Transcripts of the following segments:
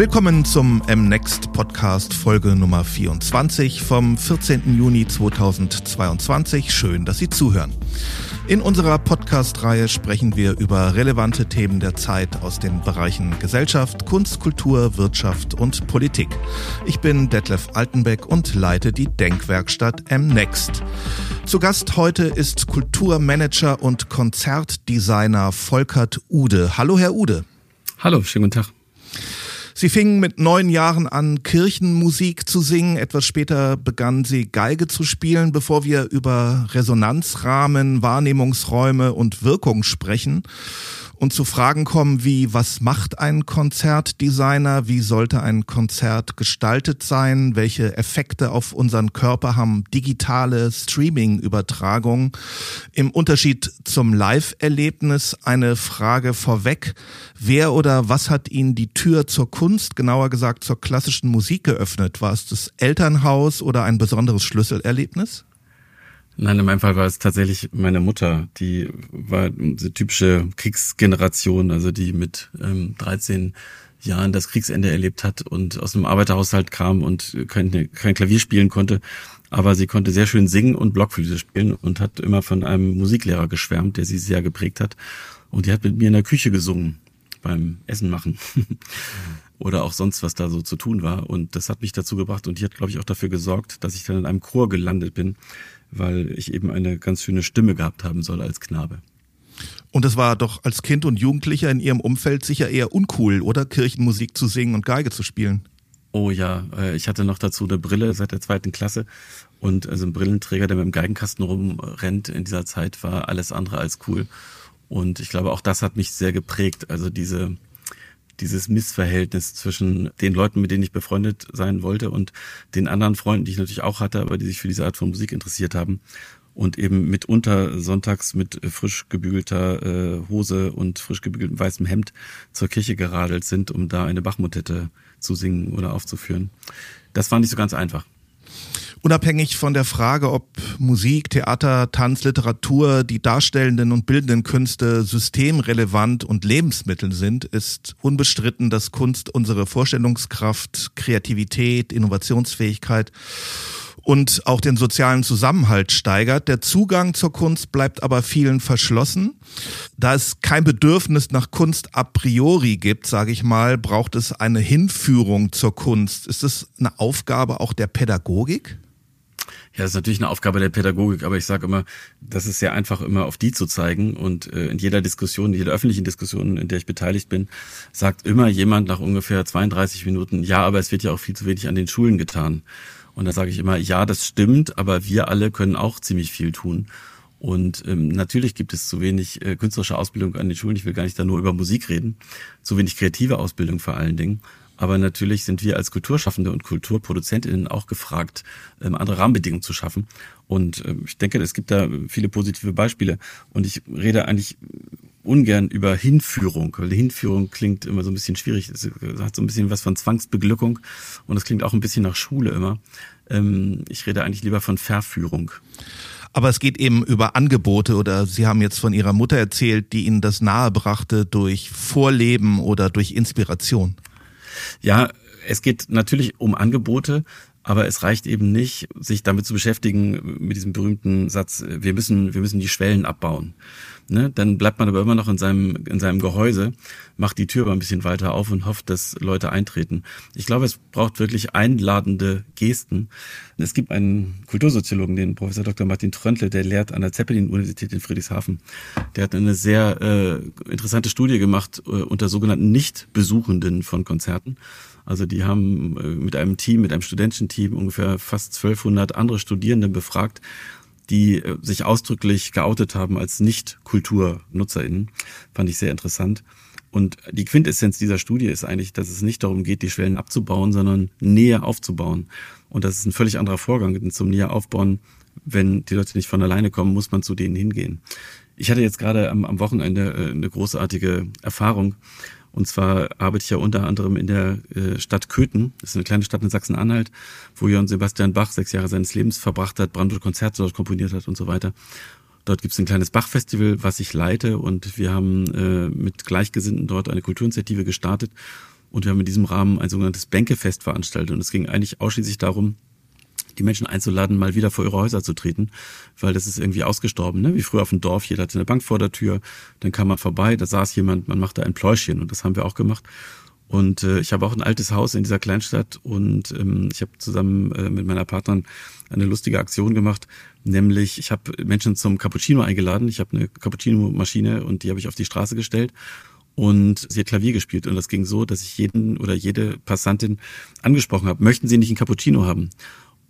Willkommen zum MNext Podcast Folge Nummer 24 vom 14. Juni 2022. Schön, dass Sie zuhören. In unserer Podcast-Reihe sprechen wir über relevante Themen der Zeit aus den Bereichen Gesellschaft, Kunst, Kultur, Wirtschaft und Politik. Ich bin Detlef Altenbeck und leite die Denkwerkstatt MNext. Zu Gast heute ist Kulturmanager und Konzertdesigner Volkert Ude. Hallo, Herr Ude. Hallo, schönen guten Tag. Sie fingen mit neun Jahren an, Kirchenmusik zu singen. Etwas später begann sie Geige zu spielen, bevor wir über Resonanzrahmen, Wahrnehmungsräume und Wirkung sprechen und zu Fragen kommen wie, was macht ein Konzertdesigner? Wie sollte ein Konzert gestaltet sein? Welche Effekte auf unseren Körper haben digitale Streaming-Übertragungen? Im Unterschied zum Live-Erlebnis eine Frage vorweg. Wer oder was hat Ihnen die Tür zur Kunst, genauer gesagt zur klassischen Musik geöffnet? War es das Elternhaus oder ein besonderes Schlüsselerlebnis? Nein, in meinem Fall war es tatsächlich meine Mutter. Die war diese typische Kriegsgeneration, also die mit ähm, 13 Jahren das Kriegsende erlebt hat und aus einem Arbeiterhaushalt kam und kein, kein Klavier spielen konnte. Aber sie konnte sehr schön singen und Blockflöte spielen und hat immer von einem Musiklehrer geschwärmt, der sie sehr geprägt hat. Und die hat mit mir in der Küche gesungen beim Essen machen. Oder auch sonst, was da so zu tun war. Und das hat mich dazu gebracht und die hat, glaube ich, auch dafür gesorgt, dass ich dann in einem Chor gelandet bin, weil ich eben eine ganz schöne Stimme gehabt haben soll als Knabe. Und es war doch als Kind und Jugendlicher in Ihrem Umfeld sicher eher uncool, oder? Kirchenmusik zu singen und Geige zu spielen. Oh ja, äh, ich hatte noch dazu eine Brille seit der zweiten Klasse und also ein Brillenträger, der mit dem Geigenkasten rumrennt in dieser Zeit, war alles andere als cool. Und ich glaube, auch das hat mich sehr geprägt. Also diese, dieses Missverhältnis zwischen den Leuten, mit denen ich befreundet sein wollte und den anderen Freunden, die ich natürlich auch hatte, aber die sich für diese Art von Musik interessiert haben und eben mitunter sonntags mit frisch gebügelter äh, Hose und frisch gebügeltem weißem Hemd zur Kirche geradelt sind, um da eine Bachmotette zu singen oder aufzuführen. Das war nicht so ganz einfach. Unabhängig von der Frage, ob Musik, Theater, Tanz, Literatur, die darstellenden und bildenden Künste systemrelevant und Lebensmittel sind, ist unbestritten, dass Kunst unsere Vorstellungskraft, Kreativität, Innovationsfähigkeit und auch den sozialen Zusammenhalt steigert. Der Zugang zur Kunst bleibt aber vielen verschlossen. Da es kein Bedürfnis nach Kunst a priori gibt, sage ich mal, braucht es eine Hinführung zur Kunst. Ist das eine Aufgabe auch der Pädagogik? Ja, das ist natürlich eine Aufgabe der Pädagogik, aber ich sage immer, das ist sehr einfach, immer auf die zu zeigen. Und äh, in jeder Diskussion, in jeder öffentlichen Diskussion, in der ich beteiligt bin, sagt immer jemand nach ungefähr 32 Minuten, ja, aber es wird ja auch viel zu wenig an den Schulen getan. Und da sage ich immer, ja, das stimmt, aber wir alle können auch ziemlich viel tun. Und ähm, natürlich gibt es zu wenig äh, künstlerische Ausbildung an den Schulen. Ich will gar nicht da nur über Musik reden. Zu wenig kreative Ausbildung vor allen Dingen. Aber natürlich sind wir als Kulturschaffende und KulturproduzentInnen auch gefragt, ähm, andere Rahmenbedingungen zu schaffen. Und ähm, ich denke, es gibt da viele positive Beispiele. Und ich rede eigentlich ungern über Hinführung, weil Hinführung klingt immer so ein bisschen schwierig. Es hat so ein bisschen was von Zwangsbeglückung und es klingt auch ein bisschen nach Schule immer. Ähm, ich rede eigentlich lieber von Verführung. Aber es geht eben über Angebote oder Sie haben jetzt von Ihrer Mutter erzählt, die Ihnen das nahebrachte durch Vorleben oder durch Inspiration. Ja, es geht natürlich um Angebote, aber es reicht eben nicht, sich damit zu beschäftigen, mit diesem berühmten Satz, wir müssen, wir müssen die Schwellen abbauen. Ne? Dann bleibt man aber immer noch in seinem, in seinem Gehäuse, macht die Tür aber ein bisschen weiter auf und hofft, dass Leute eintreten. Ich glaube, es braucht wirklich einladende Gesten. Es gibt einen Kultursoziologen, den Professor Dr. Martin Tröntle, der lehrt an der Zeppelin-Universität in Friedrichshafen. Der hat eine sehr äh, interessante Studie gemacht äh, unter sogenannten Nicht-Besuchenden von Konzerten. Also die haben äh, mit einem Team, mit einem studentischen Team ungefähr fast 1200 andere Studierende befragt die äh, sich ausdrücklich geoutet haben als Nicht-KulturnutzerInnen. Fand ich sehr interessant. Und die Quintessenz dieser Studie ist eigentlich, dass es nicht darum geht, die Schwellen abzubauen, sondern näher aufzubauen. Und das ist ein völlig anderer Vorgang. Denn zum näher aufbauen, wenn die Leute nicht von alleine kommen, muss man zu denen hingehen. Ich hatte jetzt gerade am, am Wochenende äh, eine großartige Erfahrung. Und zwar arbeite ich ja unter anderem in der äh, Stadt Köthen, das ist eine kleine Stadt in Sachsen-Anhalt, wo Johann Sebastian Bach sechs Jahre seines Lebens verbracht hat, Brandenburg Konzerte dort komponiert hat und so weiter. Dort gibt es ein kleines Bach-Festival, was ich leite und wir haben äh, mit Gleichgesinnten dort eine Kulturinitiative gestartet Und wir haben in diesem Rahmen ein sogenanntes Bänkefest veranstaltet. Und es ging eigentlich ausschließlich darum, die Menschen einzuladen, mal wieder vor ihre Häuser zu treten, weil das ist irgendwie ausgestorben, ne? wie früher auf dem Dorf, jeder hatte eine Bank vor der Tür, dann kam man vorbei, da saß jemand, man machte ein Pläuschchen und das haben wir auch gemacht. Und äh, ich habe auch ein altes Haus in dieser Kleinstadt und ähm, ich habe zusammen äh, mit meiner Partnerin eine lustige Aktion gemacht, nämlich ich habe Menschen zum Cappuccino eingeladen. Ich habe eine Cappuccino-Maschine und die habe ich auf die Straße gestellt und sie hat Klavier gespielt und das ging so, dass ich jeden oder jede Passantin angesprochen habe, möchten Sie nicht ein Cappuccino haben?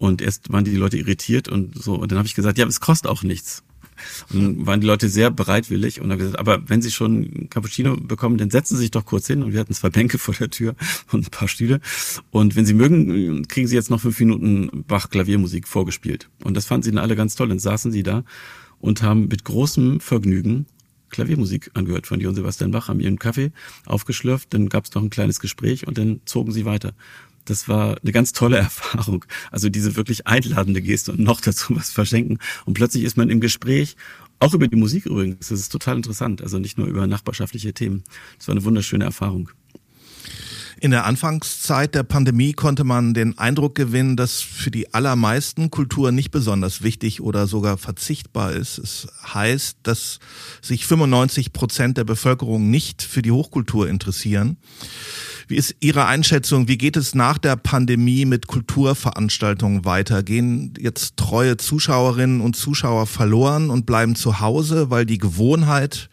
Und erst waren die Leute irritiert und so und dann habe ich gesagt, ja, es kostet auch nichts. Und dann waren die Leute sehr bereitwillig und haben gesagt, aber wenn Sie schon Cappuccino bekommen, dann setzen Sie sich doch kurz hin. Und wir hatten zwei Bänke vor der Tür und ein paar Stühle. Und wenn Sie mögen, kriegen Sie jetzt noch fünf Minuten Bach-Klaviermusik vorgespielt. Und das fanden sie dann alle ganz toll. Dann saßen sie da und haben mit großem Vergnügen Klaviermusik angehört von Johann Sebastian Bach, haben ihren Kaffee aufgeschlürft, dann gab es noch ein kleines Gespräch und dann zogen sie weiter das war eine ganz tolle Erfahrung. Also diese wirklich einladende Geste und noch dazu was verschenken. Und plötzlich ist man im Gespräch, auch über die Musik übrigens. Das ist total interessant. Also nicht nur über nachbarschaftliche Themen. Das war eine wunderschöne Erfahrung. In der Anfangszeit der Pandemie konnte man den Eindruck gewinnen, dass für die allermeisten Kultur nicht besonders wichtig oder sogar verzichtbar ist. Es heißt, dass sich 95 Prozent der Bevölkerung nicht für die Hochkultur interessieren. Wie ist Ihre Einschätzung? Wie geht es nach der Pandemie mit Kulturveranstaltungen weiter? Gehen jetzt treue Zuschauerinnen und Zuschauer verloren und bleiben zu Hause, weil die Gewohnheit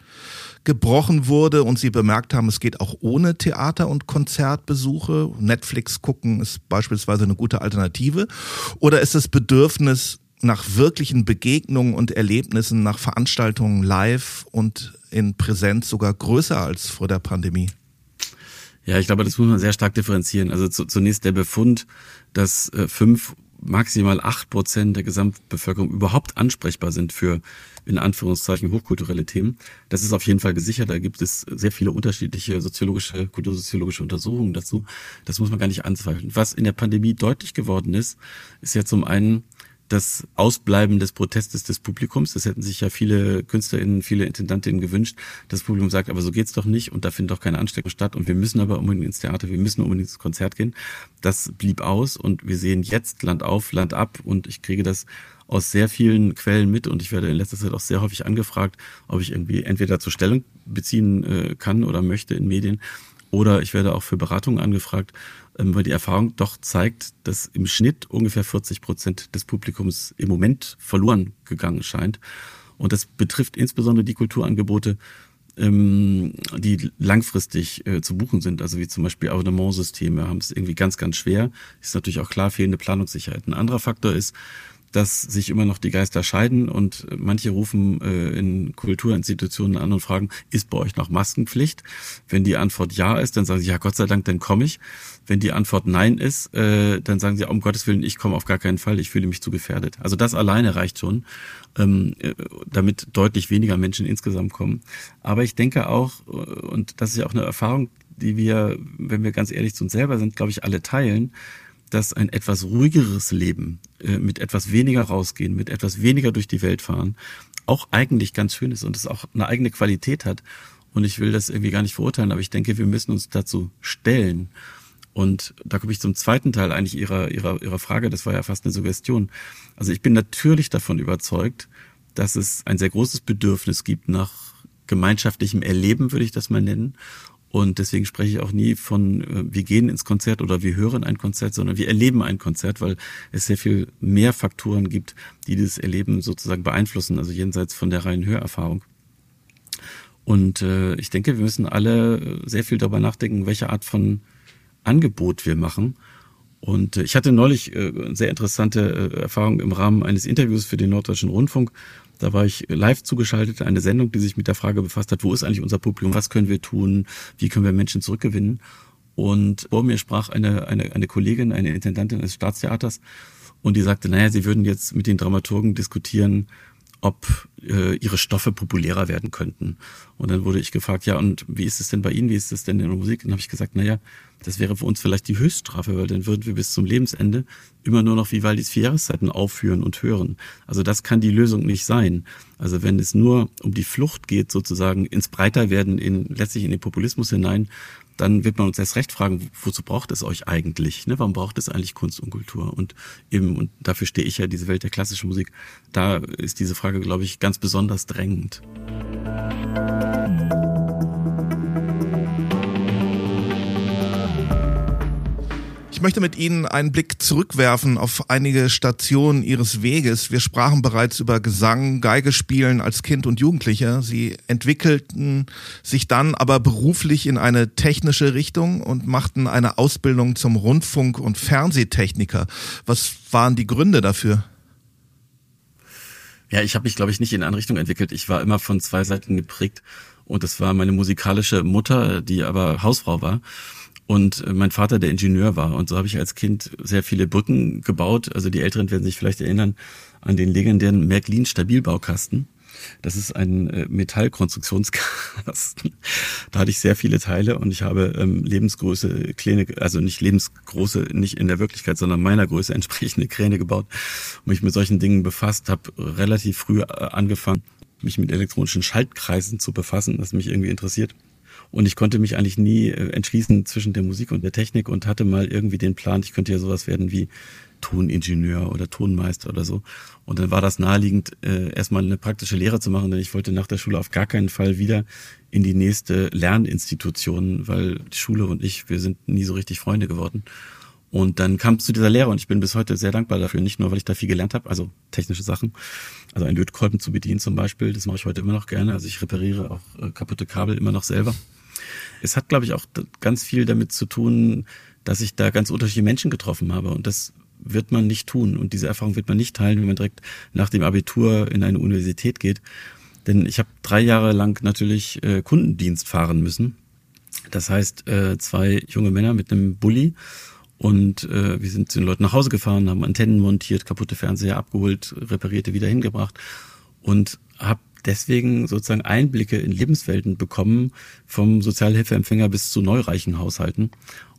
gebrochen wurde und sie bemerkt haben, es geht auch ohne Theater- und Konzertbesuche. Netflix gucken ist beispielsweise eine gute Alternative. Oder ist das Bedürfnis nach wirklichen Begegnungen und Erlebnissen, nach Veranstaltungen live und in Präsenz sogar größer als vor der Pandemie? Ja, ich glaube, das muss man sehr stark differenzieren. Also zu, zunächst der Befund, dass äh, fünf, maximal acht Prozent der Gesamtbevölkerung überhaupt ansprechbar sind für in Anführungszeichen hochkulturelle Themen. Das ist auf jeden Fall gesichert. Da gibt es sehr viele unterschiedliche soziologische, kultursoziologische Untersuchungen dazu. Das muss man gar nicht anzweifeln. Was in der Pandemie deutlich geworden ist, ist ja zum einen, das Ausbleiben des Protestes des Publikums. Das hätten sich ja viele KünstlerInnen, viele Intendantinnen gewünscht. Das Publikum sagt, aber so geht's doch nicht und da findet doch keine Ansteckung statt und wir müssen aber unbedingt ins Theater, wir müssen unbedingt ins Konzert gehen. Das blieb aus und wir sehen jetzt Land auf, Land ab und ich kriege das aus sehr vielen Quellen mit und ich werde in letzter Zeit auch sehr häufig angefragt, ob ich irgendwie entweder zur Stellung beziehen äh, kann oder möchte in Medien oder ich werde auch für Beratungen angefragt weil die Erfahrung doch zeigt, dass im Schnitt ungefähr 40 Prozent des Publikums im Moment verloren gegangen scheint. Und das betrifft insbesondere die Kulturangebote, ähm, die langfristig äh, zu buchen sind, also wie zum Beispiel Abonnementsysteme, haben es irgendwie ganz, ganz schwer. Ist natürlich auch klar fehlende Planungssicherheit. Ein anderer Faktor ist, dass sich immer noch die Geister scheiden und manche rufen äh, in Kulturinstitutionen an und fragen, ist bei euch noch Maskenpflicht? Wenn die Antwort ja ist, dann sagen sie, ja Gott sei Dank, dann komme ich. Wenn die Antwort nein ist, äh, dann sagen sie, um Gottes Willen, ich komme auf gar keinen Fall, ich fühle mich zu gefährdet. Also das alleine reicht schon, ähm, äh, damit deutlich weniger Menschen insgesamt kommen. Aber ich denke auch, äh, und das ist ja auch eine Erfahrung, die wir, wenn wir ganz ehrlich zu uns selber sind, glaube ich, alle teilen, dass ein etwas ruhigeres Leben, äh, mit etwas weniger rausgehen, mit etwas weniger durch die Welt fahren, auch eigentlich ganz schön ist und es auch eine eigene Qualität hat. Und ich will das irgendwie gar nicht verurteilen, aber ich denke, wir müssen uns dazu stellen. Und da komme ich zum zweiten Teil eigentlich Ihrer, Ihrer, Ihrer Frage. Das war ja fast eine Suggestion. Also ich bin natürlich davon überzeugt, dass es ein sehr großes Bedürfnis gibt nach gemeinschaftlichem Erleben, würde ich das mal nennen. Und deswegen spreche ich auch nie von, äh, wir gehen ins Konzert oder wir hören ein Konzert, sondern wir erleben ein Konzert, weil es sehr viel mehr Faktoren gibt, die dieses Erleben sozusagen beeinflussen, also jenseits von der reinen Hörerfahrung. Und äh, ich denke, wir müssen alle äh, sehr viel darüber nachdenken, welche Art von Angebot wir machen. Und äh, ich hatte neulich äh, sehr interessante äh, Erfahrung im Rahmen eines Interviews für den Norddeutschen Rundfunk, da war ich live zugeschaltet, eine Sendung, die sich mit der Frage befasst hat, wo ist eigentlich unser Publikum, was können wir tun, wie können wir Menschen zurückgewinnen. Und vor mir sprach eine, eine, eine Kollegin, eine Intendantin des Staatstheaters, und die sagte, naja, sie würden jetzt mit den Dramaturgen diskutieren, ob äh, ihre Stoffe populärer werden könnten. Und dann wurde ich gefragt, ja, und wie ist es denn bei Ihnen, wie ist es denn in der Musik? Und dann habe ich gesagt, naja, das wäre für uns vielleicht die Höchststrafe, weil dann würden wir bis zum Lebensende immer nur noch Vivaldis vier Jahreszeiten aufführen und hören. Also das kann die Lösung nicht sein. Also wenn es nur um die Flucht geht, sozusagen ins Breiterwerden, in, letztlich in den Populismus hinein, dann wird man uns erst recht fragen, wozu braucht es euch eigentlich? Ne? Warum braucht es eigentlich Kunst und Kultur? Und eben, und dafür stehe ich ja, diese Welt der klassischen Musik, da ist diese Frage, glaube ich, ganz besonders drängend. Ich möchte mit Ihnen einen Blick zurückwerfen auf einige Stationen Ihres Weges. Wir sprachen bereits über Gesang, Geigespielen als Kind und Jugendlicher. Sie entwickelten sich dann aber beruflich in eine technische Richtung und machten eine Ausbildung zum Rundfunk- und Fernsehtechniker. Was waren die Gründe dafür? Ja, ich habe mich, glaube ich, nicht in eine Richtung entwickelt. Ich war immer von zwei Seiten geprägt. Und das war meine musikalische Mutter, die aber Hausfrau war und äh, mein Vater der Ingenieur war. Und so habe ich als Kind sehr viele Brücken gebaut. Also die Älteren werden sich vielleicht erinnern an den legendären Märklin Stabilbaukasten. Das ist ein äh, Metallkonstruktionskasten. Da hatte ich sehr viele Teile und ich habe ähm, lebensgroße Kräne, also nicht lebensgroße, nicht in der Wirklichkeit, sondern meiner Größe entsprechende Kräne gebaut und mich mit solchen Dingen befasst, habe relativ früh äh, angefangen, mich mit elektronischen Schaltkreisen zu befassen, das mich irgendwie interessiert. Und ich konnte mich eigentlich nie äh, entschließen zwischen der Musik und der Technik und hatte mal irgendwie den Plan, ich könnte ja sowas werden wie Toningenieur oder Tonmeister oder so. Und dann war das naheliegend, äh, erstmal eine praktische Lehre zu machen, denn ich wollte nach der Schule auf gar keinen Fall wieder in die nächste Lerninstitution, weil die Schule und ich, wir sind nie so richtig Freunde geworden. Und dann kam es zu dieser Lehre und ich bin bis heute sehr dankbar dafür. Nicht nur, weil ich da viel gelernt habe, also technische Sachen, also ein Lötkolben zu bedienen zum Beispiel, das mache ich heute immer noch gerne. Also ich repariere auch äh, kaputte Kabel immer noch selber. Es hat, glaube ich, auch ganz viel damit zu tun, dass ich da ganz unterschiedliche Menschen getroffen habe. Und das wird man nicht tun. Und diese Erfahrung wird man nicht teilen, wenn man direkt nach dem Abitur in eine Universität geht. Denn ich habe drei Jahre lang natürlich äh, Kundendienst fahren müssen. Das heißt, äh, zwei junge Männer mit einem Bulli und äh, wir sind zu den Leuten nach Hause gefahren, haben Antennen montiert, kaputte Fernseher abgeholt, reparierte wieder hingebracht und habe deswegen sozusagen Einblicke in Lebenswelten bekommen, vom Sozialhilfeempfänger bis zu neureichen Haushalten.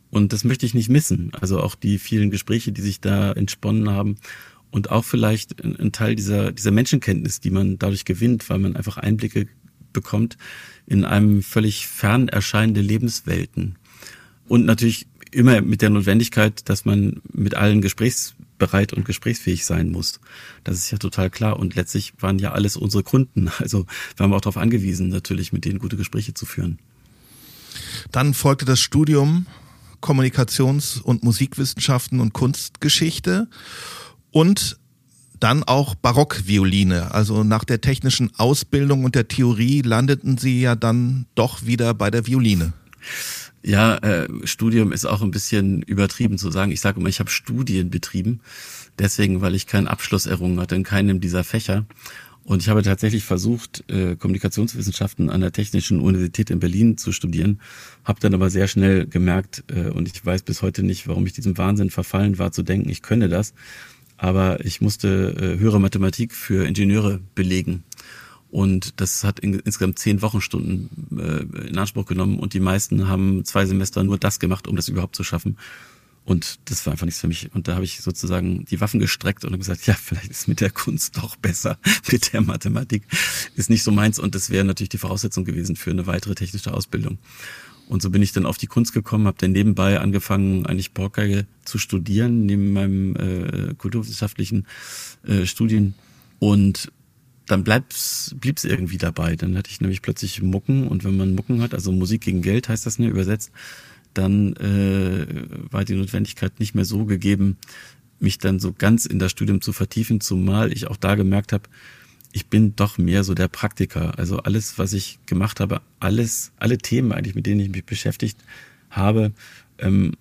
Und das möchte ich nicht missen. Also auch die vielen Gespräche, die sich da entsponnen haben und auch vielleicht ein Teil dieser, dieser Menschenkenntnis, die man dadurch gewinnt, weil man einfach Einblicke bekommt in einem völlig fern erscheinende Lebenswelten. Und natürlich immer mit der Notwendigkeit, dass man mit allen gesprächsbereit und gesprächsfähig sein muss. Das ist ja total klar. Und letztlich waren ja alles unsere Kunden. Also waren wir auch darauf angewiesen, natürlich mit denen gute Gespräche zu führen. Dann folgte das Studium Kommunikations- und Musikwissenschaften und Kunstgeschichte und dann auch Barockvioline. Also nach der technischen Ausbildung und der Theorie landeten Sie ja dann doch wieder bei der Violine. Ja, äh, Studium ist auch ein bisschen übertrieben zu sagen. Ich sage immer, ich habe Studien betrieben, deswegen, weil ich keinen Abschluss errungen hatte in keinem dieser Fächer. Und ich habe tatsächlich versucht, äh, Kommunikationswissenschaften an der Technischen Universität in Berlin zu studieren, habe dann aber sehr schnell gemerkt, äh, und ich weiß bis heute nicht, warum ich diesem Wahnsinn verfallen war, zu denken, ich könne das. Aber ich musste äh, höhere Mathematik für Ingenieure belegen. Und das hat in, insgesamt zehn Wochenstunden äh, in Anspruch genommen und die meisten haben zwei Semester nur das gemacht, um das überhaupt zu schaffen. Und das war einfach nichts für mich. Und da habe ich sozusagen die Waffen gestreckt und gesagt, ja, vielleicht ist mit der Kunst doch besser, mit der Mathematik ist nicht so meins. Und das wäre natürlich die Voraussetzung gewesen für eine weitere technische Ausbildung. Und so bin ich dann auf die Kunst gekommen, habe dann nebenbei angefangen, eigentlich Borggeige zu studieren, neben meinem äh, kulturwissenschaftlichen äh, Studien. Und dann bleib's, blieb's irgendwie dabei. Dann hatte ich nämlich plötzlich Mucken und wenn man Mucken hat, also Musik gegen Geld heißt das ne, übersetzt, dann äh, war die Notwendigkeit nicht mehr so gegeben, mich dann so ganz in das Studium zu vertiefen, zumal ich auch da gemerkt habe, ich bin doch mehr so der Praktiker. Also alles, was ich gemacht habe, alles, alle Themen eigentlich, mit denen ich mich beschäftigt habe, ähm,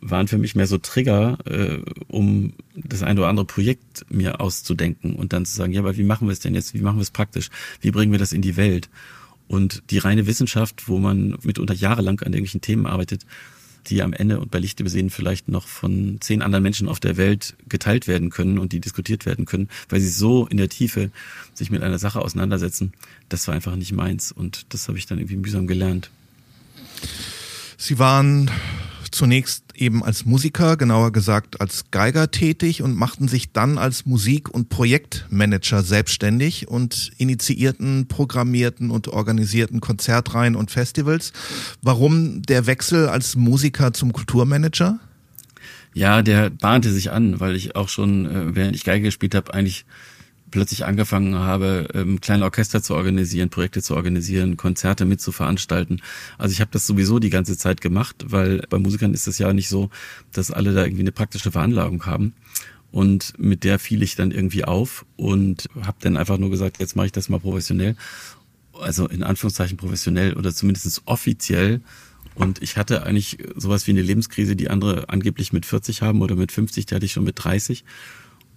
waren für mich mehr so Trigger, äh, um das ein oder andere Projekt mir auszudenken und dann zu sagen, ja, aber wie machen wir es denn jetzt? Wie machen wir es praktisch? Wie bringen wir das in die Welt? Und die reine Wissenschaft, wo man mitunter jahrelang an irgendwelchen Themen arbeitet, die am Ende und bei Licht besehen vielleicht noch von zehn anderen Menschen auf der Welt geteilt werden können und die diskutiert werden können, weil sie so in der Tiefe sich mit einer Sache auseinandersetzen. Das war einfach nicht meins und das habe ich dann irgendwie mühsam gelernt. Sie waren zunächst eben als Musiker, genauer gesagt als Geiger tätig und machten sich dann als Musik- und Projektmanager selbstständig und initiierten, programmierten und organisierten Konzertreihen und Festivals. Warum der Wechsel als Musiker zum Kulturmanager? Ja, der bahnte sich an, weil ich auch schon, äh, während ich Geige gespielt habe, eigentlich plötzlich angefangen habe, ähm, kleine Orchester zu organisieren, Projekte zu organisieren, Konzerte mit zu veranstalten. Also ich habe das sowieso die ganze Zeit gemacht, weil bei Musikern ist es ja nicht so, dass alle da irgendwie eine praktische Veranlagung haben. Und mit der fiel ich dann irgendwie auf und habe dann einfach nur gesagt, jetzt mache ich das mal professionell. Also in Anführungszeichen professionell oder zumindest offiziell. Und ich hatte eigentlich sowas wie eine Lebenskrise, die andere angeblich mit 40 haben oder mit 50, die hatte ich schon mit 30.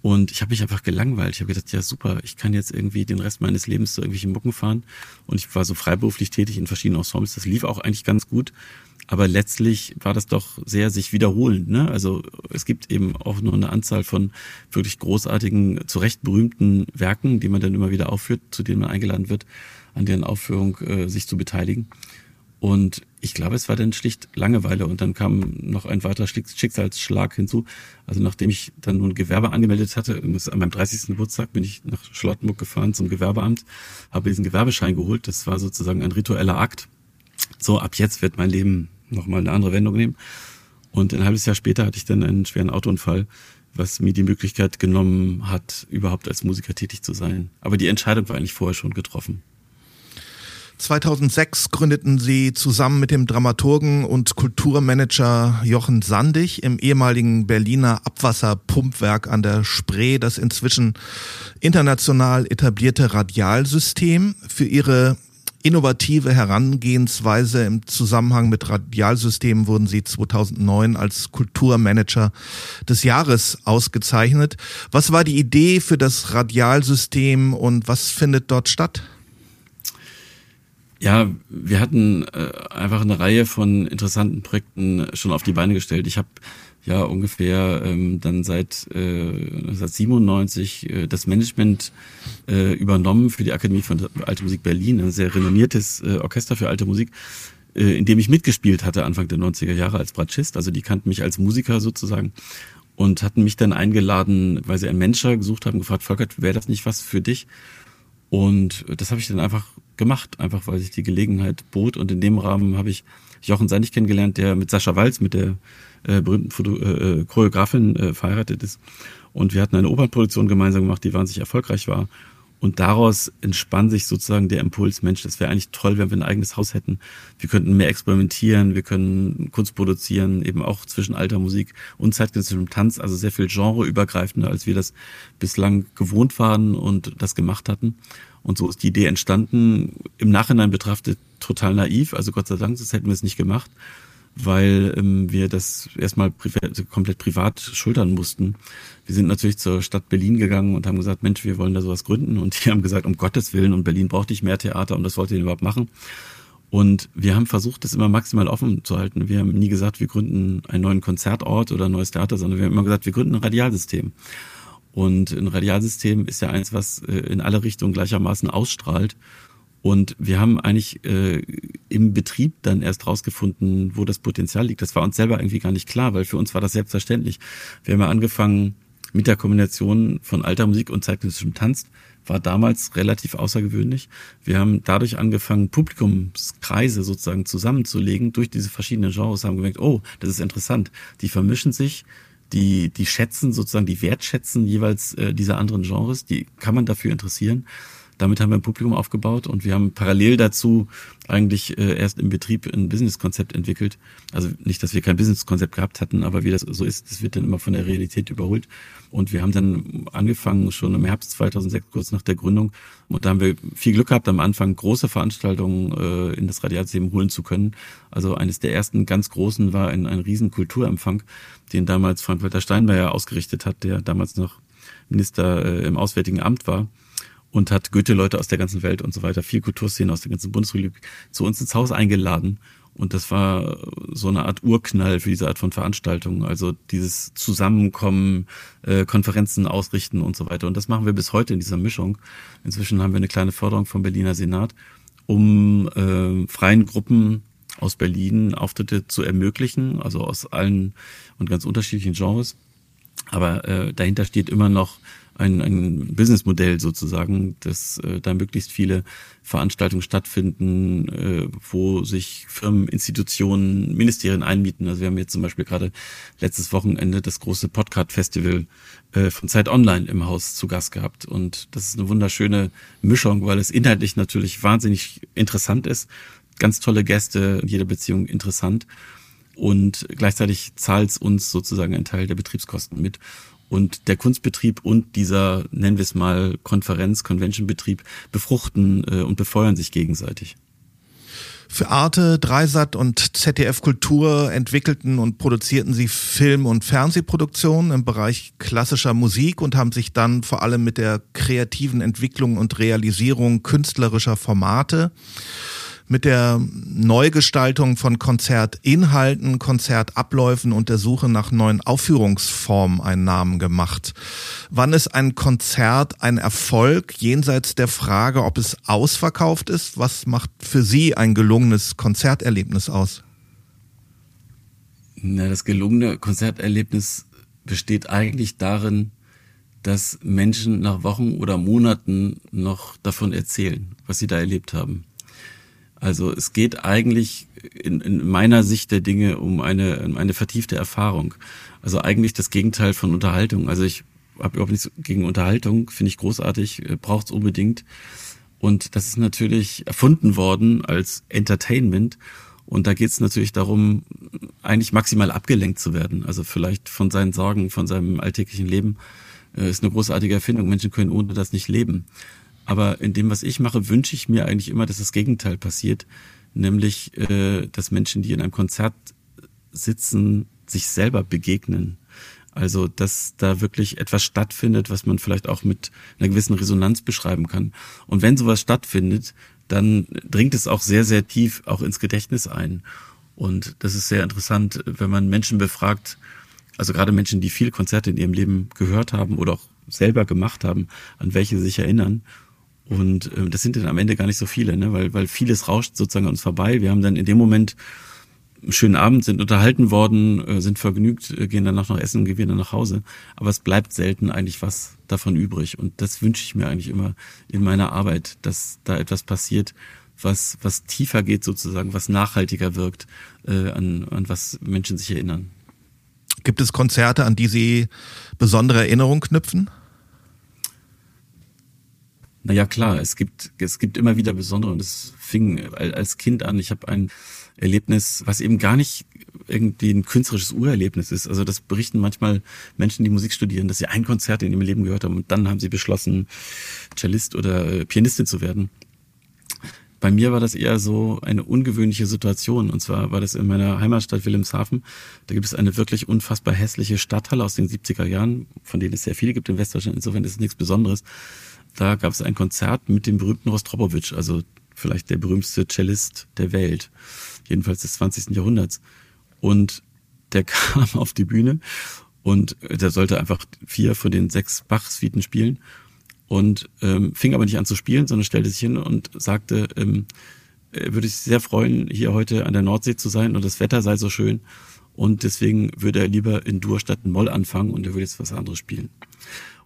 Und ich habe mich einfach gelangweilt. Ich habe gedacht, ja super, ich kann jetzt irgendwie den Rest meines Lebens zu irgendwelchen Mucken fahren. Und ich war so freiberuflich tätig in verschiedenen Ensembles. Das lief auch eigentlich ganz gut. Aber letztlich war das doch sehr sich wiederholend. Ne? Also es gibt eben auch nur eine Anzahl von wirklich großartigen, zu Recht berühmten Werken, die man dann immer wieder aufführt, zu denen man eingeladen wird, an deren Aufführung äh, sich zu beteiligen. Und ich glaube, es war dann schlicht Langeweile und dann kam noch ein weiterer Schicksalsschlag hinzu. Also nachdem ich dann nun Gewerbe angemeldet hatte, an meinem 30. Geburtstag bin ich nach Charlottenburg gefahren zum Gewerbeamt, habe diesen Gewerbeschein geholt. Das war sozusagen ein ritueller Akt. So, ab jetzt wird mein Leben nochmal eine andere Wendung nehmen. Und ein halbes Jahr später hatte ich dann einen schweren Autounfall, was mir die Möglichkeit genommen hat, überhaupt als Musiker tätig zu sein. Aber die Entscheidung war eigentlich vorher schon getroffen. 2006 gründeten sie zusammen mit dem Dramaturgen und Kulturmanager Jochen Sandig im ehemaligen Berliner Abwasserpumpwerk an der Spree das inzwischen international etablierte Radialsystem. Für ihre innovative Herangehensweise im Zusammenhang mit Radialsystemen wurden sie 2009 als Kulturmanager des Jahres ausgezeichnet. Was war die Idee für das Radialsystem und was findet dort statt? Ja, wir hatten äh, einfach eine Reihe von interessanten Projekten schon auf die Beine gestellt. Ich habe ja ungefähr ähm, dann seit äh, 1997 äh, das Management äh, übernommen für die Akademie von Alte Musik Berlin, ein sehr renommiertes äh, Orchester für alte Musik, äh, in dem ich mitgespielt hatte Anfang der 90er Jahre als Bratschist. Also die kannten mich als Musiker sozusagen und hatten mich dann eingeladen, weil sie einen Manager gesucht haben, gefragt, Volker, wäre das nicht was für dich? Und das habe ich dann einfach gemacht, einfach weil sich die Gelegenheit bot. Und in dem Rahmen habe ich Jochen Seinig kennengelernt, der mit Sascha Walz, mit der äh, berühmten Foto äh, äh, Choreografin, äh, verheiratet ist. Und wir hatten eine Opernproduktion gemeinsam gemacht, die wahnsinnig erfolgreich war. Und daraus entspann sich sozusagen der Impuls, Mensch, das wäre eigentlich toll, wenn wir ein eigenes Haus hätten. Wir könnten mehr experimentieren, wir können Kunst produzieren, eben auch zwischen alter Musik und zeitgenössischem Tanz, also sehr viel genreübergreifender, als wir das bislang gewohnt waren und das gemacht hatten. Und so ist die Idee entstanden, im Nachhinein betrachtet total naiv, also Gott sei Dank, das hätten wir es nicht gemacht weil ähm, wir das erstmal privat, komplett privat schultern mussten. Wir sind natürlich zur Stadt Berlin gegangen und haben gesagt, Mensch, wir wollen da sowas gründen. Und die haben gesagt, um Gottes Willen, und Berlin braucht nicht mehr Theater und das wollt ihr überhaupt machen. Und wir haben versucht, das immer maximal offen zu halten. Wir haben nie gesagt, wir gründen einen neuen Konzertort oder ein neues Theater, sondern wir haben immer gesagt, wir gründen ein Radialsystem. Und ein Radialsystem ist ja eins, was äh, in alle Richtungen gleichermaßen ausstrahlt. Und wir haben eigentlich äh, im Betrieb dann erst rausgefunden, wo das Potenzial liegt. Das war uns selber irgendwie gar nicht klar, weil für uns war das selbstverständlich. Wir haben ja angefangen mit der Kombination von alter Musik und zeitgenössischem Tanz, war damals relativ außergewöhnlich. Wir haben dadurch angefangen, Publikumskreise sozusagen zusammenzulegen durch diese verschiedenen Genres, haben gemerkt, oh, das ist interessant. Die vermischen sich, die, die schätzen sozusagen, die wertschätzen jeweils äh, diese anderen Genres, die kann man dafür interessieren. Damit haben wir ein Publikum aufgebaut und wir haben parallel dazu eigentlich äh, erst im Betrieb ein Businesskonzept entwickelt. Also nicht, dass wir kein Businesskonzept gehabt hatten, aber wie das so ist, das wird dann immer von der Realität überholt. Und wir haben dann angefangen schon im Herbst 2006, kurz nach der Gründung. Und da haben wir viel Glück gehabt, am Anfang große Veranstaltungen äh, in das Radialsystem holen zu können. Also eines der ersten ganz großen war ein, ein riesen Kulturempfang, den damals Frank-Walter Steinmeier ausgerichtet hat, der damals noch Minister äh, im Auswärtigen Amt war und hat Goethe-Leute aus der ganzen Welt und so weiter, viel Kulturszenen aus der ganzen Bundesrepublik zu uns ins Haus eingeladen. Und das war so eine Art Urknall für diese Art von Veranstaltungen. Also dieses Zusammenkommen, äh, Konferenzen ausrichten und so weiter. Und das machen wir bis heute in dieser Mischung. Inzwischen haben wir eine kleine Förderung vom Berliner Senat, um äh, freien Gruppen aus Berlin Auftritte zu ermöglichen, also aus allen und ganz unterschiedlichen Genres. Aber äh, dahinter steht immer noch ein, ein Businessmodell sozusagen, dass äh, da möglichst viele Veranstaltungen stattfinden, äh, wo sich Firmen, Institutionen, Ministerien einmieten. Also wir haben jetzt zum Beispiel gerade letztes Wochenende das große Podcast-Festival äh, von Zeit Online im Haus zu Gast gehabt. Und das ist eine wunderschöne Mischung, weil es inhaltlich natürlich wahnsinnig interessant ist. Ganz tolle Gäste, jede Beziehung interessant und gleichzeitig zahlt es uns sozusagen einen Teil der Betriebskosten mit. Und der Kunstbetrieb und dieser, nennen wir es mal, Konferenz, Conventionbetrieb befruchten äh, und befeuern sich gegenseitig. Für Arte, Dreisat und ZDF Kultur entwickelten und produzierten sie Film- und Fernsehproduktionen im Bereich klassischer Musik und haben sich dann vor allem mit der kreativen Entwicklung und Realisierung künstlerischer Formate mit der Neugestaltung von Konzertinhalten, Konzertabläufen und der Suche nach neuen Aufführungsformen einen Namen gemacht. Wann ist ein Konzert ein Erfolg jenseits der Frage, ob es ausverkauft ist? Was macht für Sie ein gelungenes Konzerterlebnis aus? Na, das gelungene Konzerterlebnis besteht eigentlich darin, dass Menschen nach Wochen oder Monaten noch davon erzählen, was sie da erlebt haben. Also es geht eigentlich in, in meiner Sicht der Dinge um eine, um eine vertiefte Erfahrung. Also eigentlich das Gegenteil von Unterhaltung. Also ich habe überhaupt nichts gegen Unterhaltung, finde ich großartig, äh, braucht es unbedingt. Und das ist natürlich erfunden worden als Entertainment. Und da geht es natürlich darum, eigentlich maximal abgelenkt zu werden. Also vielleicht von seinen Sorgen, von seinem alltäglichen Leben. Äh, ist eine großartige Erfindung. Menschen können ohne das nicht leben. Aber in dem, was ich mache, wünsche ich mir eigentlich immer, dass das Gegenteil passiert. Nämlich, äh, dass Menschen, die in einem Konzert sitzen, sich selber begegnen. Also, dass da wirklich etwas stattfindet, was man vielleicht auch mit einer gewissen Resonanz beschreiben kann. Und wenn sowas stattfindet, dann dringt es auch sehr, sehr tief auch ins Gedächtnis ein. Und das ist sehr interessant, wenn man Menschen befragt, also gerade Menschen, die viele Konzerte in ihrem Leben gehört haben oder auch selber gemacht haben, an welche sie sich erinnern. Und äh, das sind dann am Ende gar nicht so viele, ne? weil, weil vieles rauscht sozusagen an uns vorbei. Wir haben dann in dem Moment einen schönen Abend, sind unterhalten worden, äh, sind vergnügt, äh, gehen danach noch essen und gehen wieder nach Hause. Aber es bleibt selten eigentlich was davon übrig. Und das wünsche ich mir eigentlich immer in meiner Arbeit, dass da etwas passiert, was, was tiefer geht sozusagen, was nachhaltiger wirkt, äh, an, an was Menschen sich erinnern. Gibt es Konzerte, an die Sie besondere Erinnerungen knüpfen? Naja, klar, es gibt, es gibt immer wieder besondere und es fing als Kind an. Ich habe ein Erlebnis, was eben gar nicht irgendwie ein künstlerisches Urerlebnis ist. Also das berichten manchmal Menschen, die Musik studieren, dass sie ein Konzert in ihrem Leben gehört haben und dann haben sie beschlossen, Cellist oder Pianistin zu werden. Bei mir war das eher so eine ungewöhnliche Situation. Und zwar war das in meiner Heimatstadt Wilhelmshaven. Da gibt es eine wirklich unfassbar hässliche Stadthalle aus den 70er Jahren, von denen es sehr viele gibt in Westdeutschland. Insofern ist es nichts Besonderes da gab es ein Konzert mit dem berühmten Rostropowitsch, also vielleicht der berühmteste Cellist der Welt, jedenfalls des 20. Jahrhunderts. Und der kam auf die Bühne und der sollte einfach vier von den sechs Bach-Suiten spielen und ähm, fing aber nicht an zu spielen, sondern stellte sich hin und sagte, ähm, er würde sich sehr freuen, hier heute an der Nordsee zu sein und das Wetter sei so schön und deswegen würde er lieber in Dur statt in Moll anfangen und er würde jetzt was anderes spielen.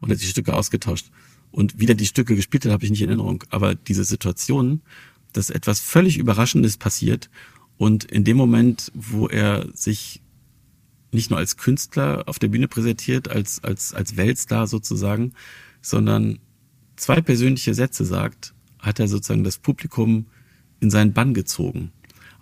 Und er hat die Stücke ausgetauscht. Und wie der die Stücke gespielt hat, habe ich nicht in Erinnerung. Aber diese Situation, dass etwas völlig Überraschendes passiert und in dem Moment, wo er sich nicht nur als Künstler auf der Bühne präsentiert, als, als, als Weltstar sozusagen, sondern zwei persönliche Sätze sagt, hat er sozusagen das Publikum in seinen Bann gezogen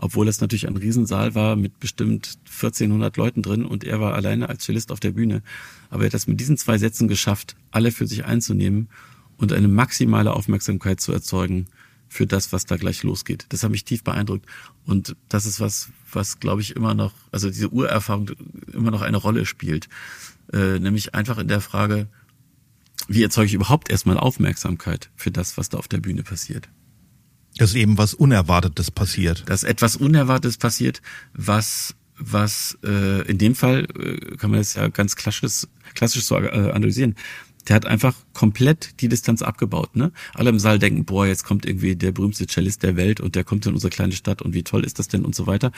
obwohl es natürlich ein Riesensaal war mit bestimmt 1400 Leuten drin und er war alleine als Cellist auf der Bühne. Aber er hat das mit diesen zwei Sätzen geschafft, alle für sich einzunehmen und eine maximale Aufmerksamkeit zu erzeugen für das, was da gleich losgeht. Das hat mich tief beeindruckt und das ist was, was glaube ich immer noch, also diese Urerfahrung immer noch eine Rolle spielt, äh, nämlich einfach in der Frage, wie erzeuge ich überhaupt erstmal Aufmerksamkeit für das, was da auf der Bühne passiert. Dass eben was Unerwartetes passiert. Dass etwas Unerwartetes passiert, was was äh, in dem Fall äh, kann man das ja ganz klassisch, klassisch so äh, analysieren. Der hat einfach komplett die Distanz abgebaut. Ne? Alle im Saal denken, boah, jetzt kommt irgendwie der berühmteste Cellist der Welt und der kommt in unsere kleine Stadt und wie toll ist das denn und so weiter.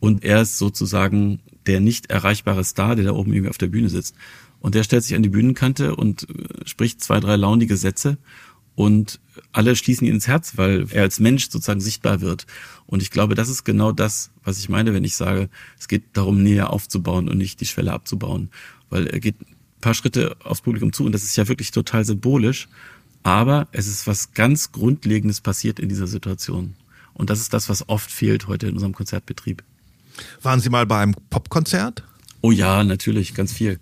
Und er ist sozusagen der nicht erreichbare Star, der da oben irgendwie auf der Bühne sitzt. Und der stellt sich an die Bühnenkante und äh, spricht zwei, drei launige Sätze und alle schließen ihn ins Herz, weil er als Mensch sozusagen sichtbar wird. Und ich glaube, das ist genau das, was ich meine, wenn ich sage, es geht darum, näher aufzubauen und nicht die Schwelle abzubauen. Weil er geht ein paar Schritte aufs Publikum zu und das ist ja wirklich total symbolisch. Aber es ist was ganz Grundlegendes passiert in dieser Situation. Und das ist das, was oft fehlt heute in unserem Konzertbetrieb. Waren Sie mal bei einem Popkonzert? Oh ja, natürlich, ganz viel.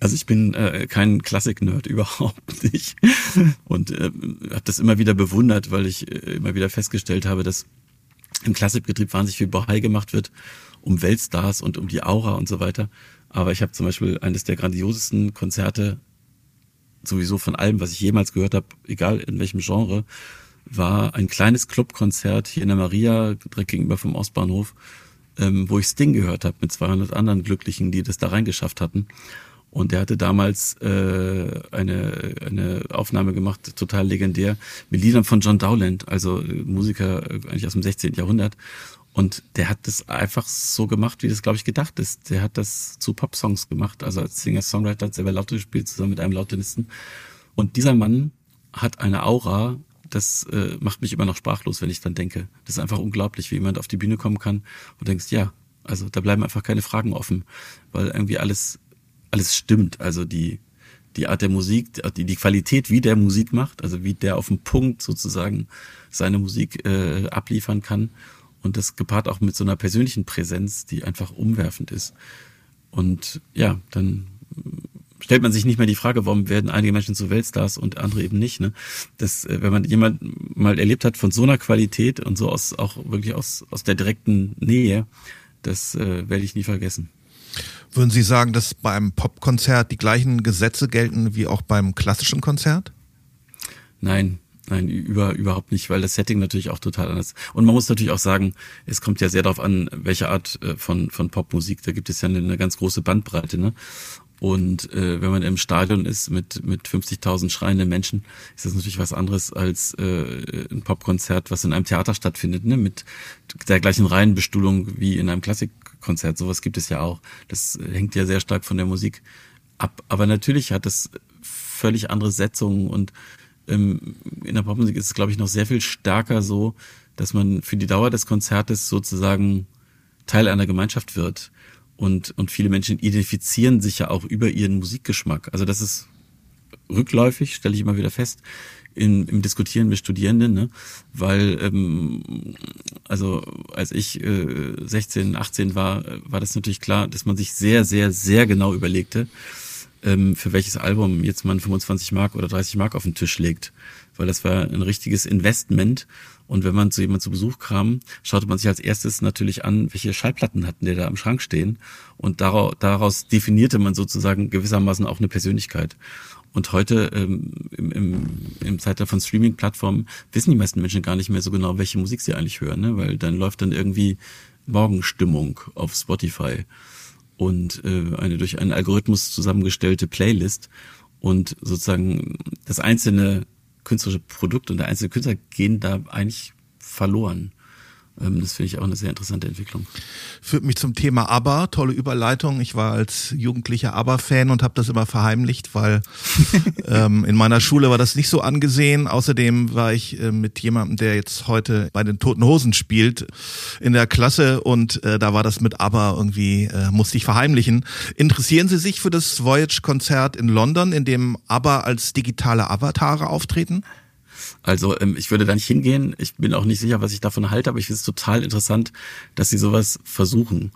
Also ich bin äh, kein Klassik-Nerd überhaupt nicht und äh, habe das immer wieder bewundert, weil ich äh, immer wieder festgestellt habe, dass im Klassikbetrieb wahnsinnig viel Bohai gemacht wird um Weltstars und um die Aura und so weiter. Aber ich habe zum Beispiel eines der grandiosesten Konzerte sowieso von allem, was ich jemals gehört habe, egal in welchem Genre, war ein kleines Clubkonzert hier in der Maria, direkt gegenüber vom Ostbahnhof, ähm, wo ich Sting gehört habe mit 200 anderen Glücklichen, die das da reingeschafft hatten. Und der hatte damals äh, eine, eine Aufnahme gemacht, total legendär, mit Liedern von John Dowland, also äh, Musiker äh, eigentlich aus dem 16. Jahrhundert. Und der hat das einfach so gemacht, wie das, glaube ich, gedacht ist. Der hat das zu Pop-Songs gemacht, also als Singer-Songwriter hat selber Laute gespielt, zusammen mit einem Lautenisten. Und dieser Mann hat eine Aura, das äh, macht mich immer noch sprachlos, wenn ich dann denke. Das ist einfach unglaublich, wie jemand auf die Bühne kommen kann und denkst, ja, also da bleiben einfach keine Fragen offen, weil irgendwie alles alles stimmt. Also die, die Art der Musik, die, die Qualität, wie der Musik macht, also wie der auf dem Punkt sozusagen seine Musik äh, abliefern kann. Und das gepaart auch mit so einer persönlichen Präsenz, die einfach umwerfend ist. Und ja, dann stellt man sich nicht mehr die Frage, warum werden einige Menschen zu Weltstars und andere eben nicht. Ne? Das, äh, wenn man jemand mal erlebt hat von so einer Qualität und so aus auch wirklich aus aus der direkten Nähe, das äh, werde ich nie vergessen. Würden Sie sagen, dass beim Popkonzert die gleichen Gesetze gelten wie auch beim klassischen Konzert? Nein, Nein, über, überhaupt nicht, weil das Setting natürlich auch total anders. Und man muss natürlich auch sagen, es kommt ja sehr darauf an, welche Art äh, von, von Popmusik. Da gibt es ja eine, eine ganz große Bandbreite. Ne? Und äh, wenn man im Stadion ist mit, mit 50.000 schreienden Menschen, ist das natürlich was anderes als äh, ein Popkonzert, was in einem Theater stattfindet, ne? mit der gleichen Reihenbestuhlung wie in einem Klassikkonzert. Sowas gibt es ja auch. Das hängt ja sehr stark von der Musik ab. Aber natürlich hat es völlig andere Setzungen und ähm, in der Popmusik ist es, glaube ich, noch sehr viel stärker so, dass man für die Dauer des Konzertes sozusagen Teil einer Gemeinschaft wird und, und viele Menschen identifizieren sich ja auch über ihren Musikgeschmack. Also das ist rückläufig, stelle ich immer wieder fest, in, im Diskutieren mit Studierenden, ne? weil ähm, also als ich äh, 16, 18 war, war das natürlich klar, dass man sich sehr, sehr, sehr genau überlegte, ähm, für welches Album jetzt man 25 Mark oder 30 Mark auf den Tisch legt, weil das war ein richtiges Investment und wenn man zu jemand zu Besuch kam, schaute man sich als erstes natürlich an, welche Schallplatten hatten der da im Schrank stehen. Und daraus, daraus definierte man sozusagen gewissermaßen auch eine Persönlichkeit. Und heute ähm, im, im, im Zeitalter von Streaming-Plattformen wissen die meisten Menschen gar nicht mehr so genau, welche Musik sie eigentlich hören, ne? weil dann läuft dann irgendwie Morgenstimmung auf Spotify und äh, eine durch einen Algorithmus zusammengestellte Playlist und sozusagen das einzelne künstlerische Produkt und der einzelne Künstler gehen da eigentlich verloren. Ähm, das finde ich auch eine sehr interessante Entwicklung. Führt mich zum Thema ABBA, tolle Überleitung. Ich war als jugendlicher ABBA-Fan und habe das immer verheimlicht, weil ähm, in meiner Schule war das nicht so angesehen. Außerdem war ich äh, mit jemandem, der jetzt heute bei den Toten Hosen spielt, in der Klasse und äh, da war das mit ABBA irgendwie, äh, musste ich verheimlichen. Interessieren Sie sich für das Voyage-Konzert in London, in dem ABBA als digitale Avatare auftreten? Also ähm, ich würde da nicht hingehen. Ich bin auch nicht sicher, was ich davon halte, aber ich finde es total interessant, dass sie sowas versuchen.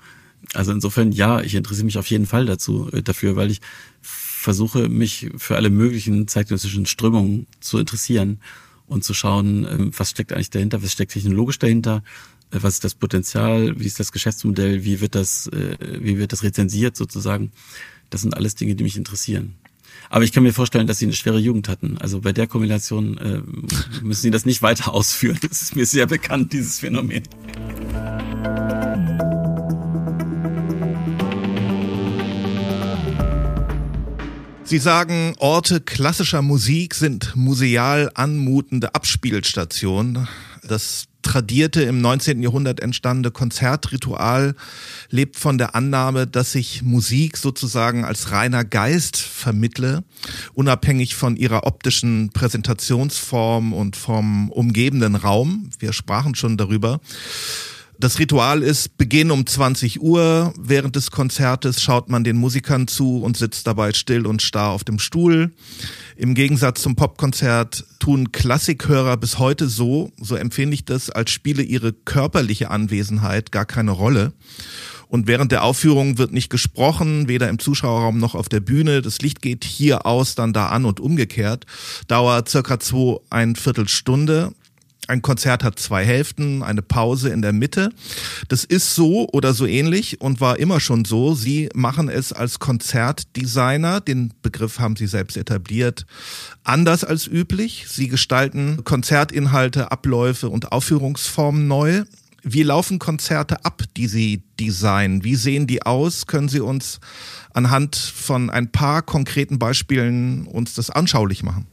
Also insofern ja, ich interessiere mich auf jeden Fall dazu äh, dafür, weil ich versuche mich für alle möglichen zeitgenössischen Strömungen zu interessieren und zu schauen, ähm, was steckt eigentlich dahinter, was steckt technologisch dahinter, äh, was ist das Potenzial, wie ist das Geschäftsmodell, wie wird das, äh, wie wird das rezensiert sozusagen. Das sind alles Dinge, die mich interessieren. Aber ich kann mir vorstellen, dass sie eine schwere Jugend hatten. Also bei der Kombination äh, müssen sie das nicht weiter ausführen. Das ist mir sehr bekannt, dieses Phänomen. Sie sagen, Orte klassischer Musik sind museal anmutende Abspielstationen. Das tradierte im 19. Jahrhundert entstandene Konzertritual lebt von der Annahme, dass sich Musik sozusagen als reiner Geist vermittle, unabhängig von ihrer optischen Präsentationsform und vom umgebenden Raum. Wir sprachen schon darüber. Das Ritual ist Beginn um 20 Uhr. Während des Konzertes schaut man den Musikern zu und sitzt dabei still und starr auf dem Stuhl. Im Gegensatz zum Popkonzert tun Klassikhörer bis heute so, so empfinde ich das, als spiele ihre körperliche Anwesenheit gar keine Rolle. Und während der Aufführung wird nicht gesprochen, weder im Zuschauerraum noch auf der Bühne. Das Licht geht hier aus, dann da an und umgekehrt. Dauert circa zwei, ein Viertelstunde. Ein Konzert hat zwei Hälften, eine Pause in der Mitte. Das ist so oder so ähnlich und war immer schon so. Sie machen es als Konzertdesigner, den Begriff haben Sie selbst etabliert, anders als üblich. Sie gestalten Konzertinhalte, Abläufe und Aufführungsformen neu. Wie laufen Konzerte ab, die Sie designen? Wie sehen die aus? Können Sie uns anhand von ein paar konkreten Beispielen uns das anschaulich machen?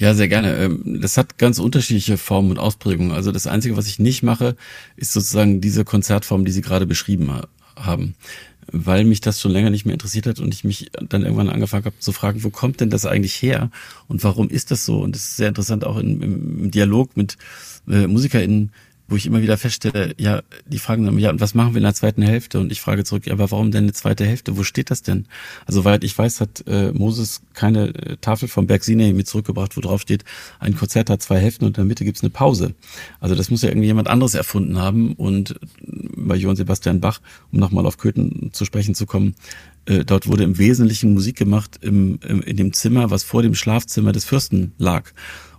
Ja, sehr gerne. Ähm, das hat ganz unterschiedliche Formen und Ausprägungen. Also das Einzige, was ich nicht mache, ist sozusagen diese Konzertform, die Sie gerade beschrieben haben. Weil mich das schon länger nicht mehr interessiert hat und ich mich dann irgendwann angefangen habe zu fragen, wo kommt denn das eigentlich her und warum ist das so? Und das ist sehr interessant auch im, im Dialog mit äh, MusikerInnen, wo ich immer wieder feststelle, ja, die fragen dann, ja, und was machen wir in der zweiten Hälfte? Und ich frage zurück, ja, aber warum denn eine zweite Hälfte? Wo steht das denn? Also, weil ich weiß, hat äh, Moses keine äh, Tafel vom Berg Sinai mit zurückgebracht, wo drauf steht, ein Konzert hat zwei Hälften und in der Mitte gibt's eine Pause. Also, das muss ja irgendwie jemand anderes erfunden haben. Und bei Johann Sebastian Bach, um nochmal auf Köthen zu sprechen zu kommen, äh, dort wurde im Wesentlichen Musik gemacht im, im, in dem Zimmer, was vor dem Schlafzimmer des Fürsten lag.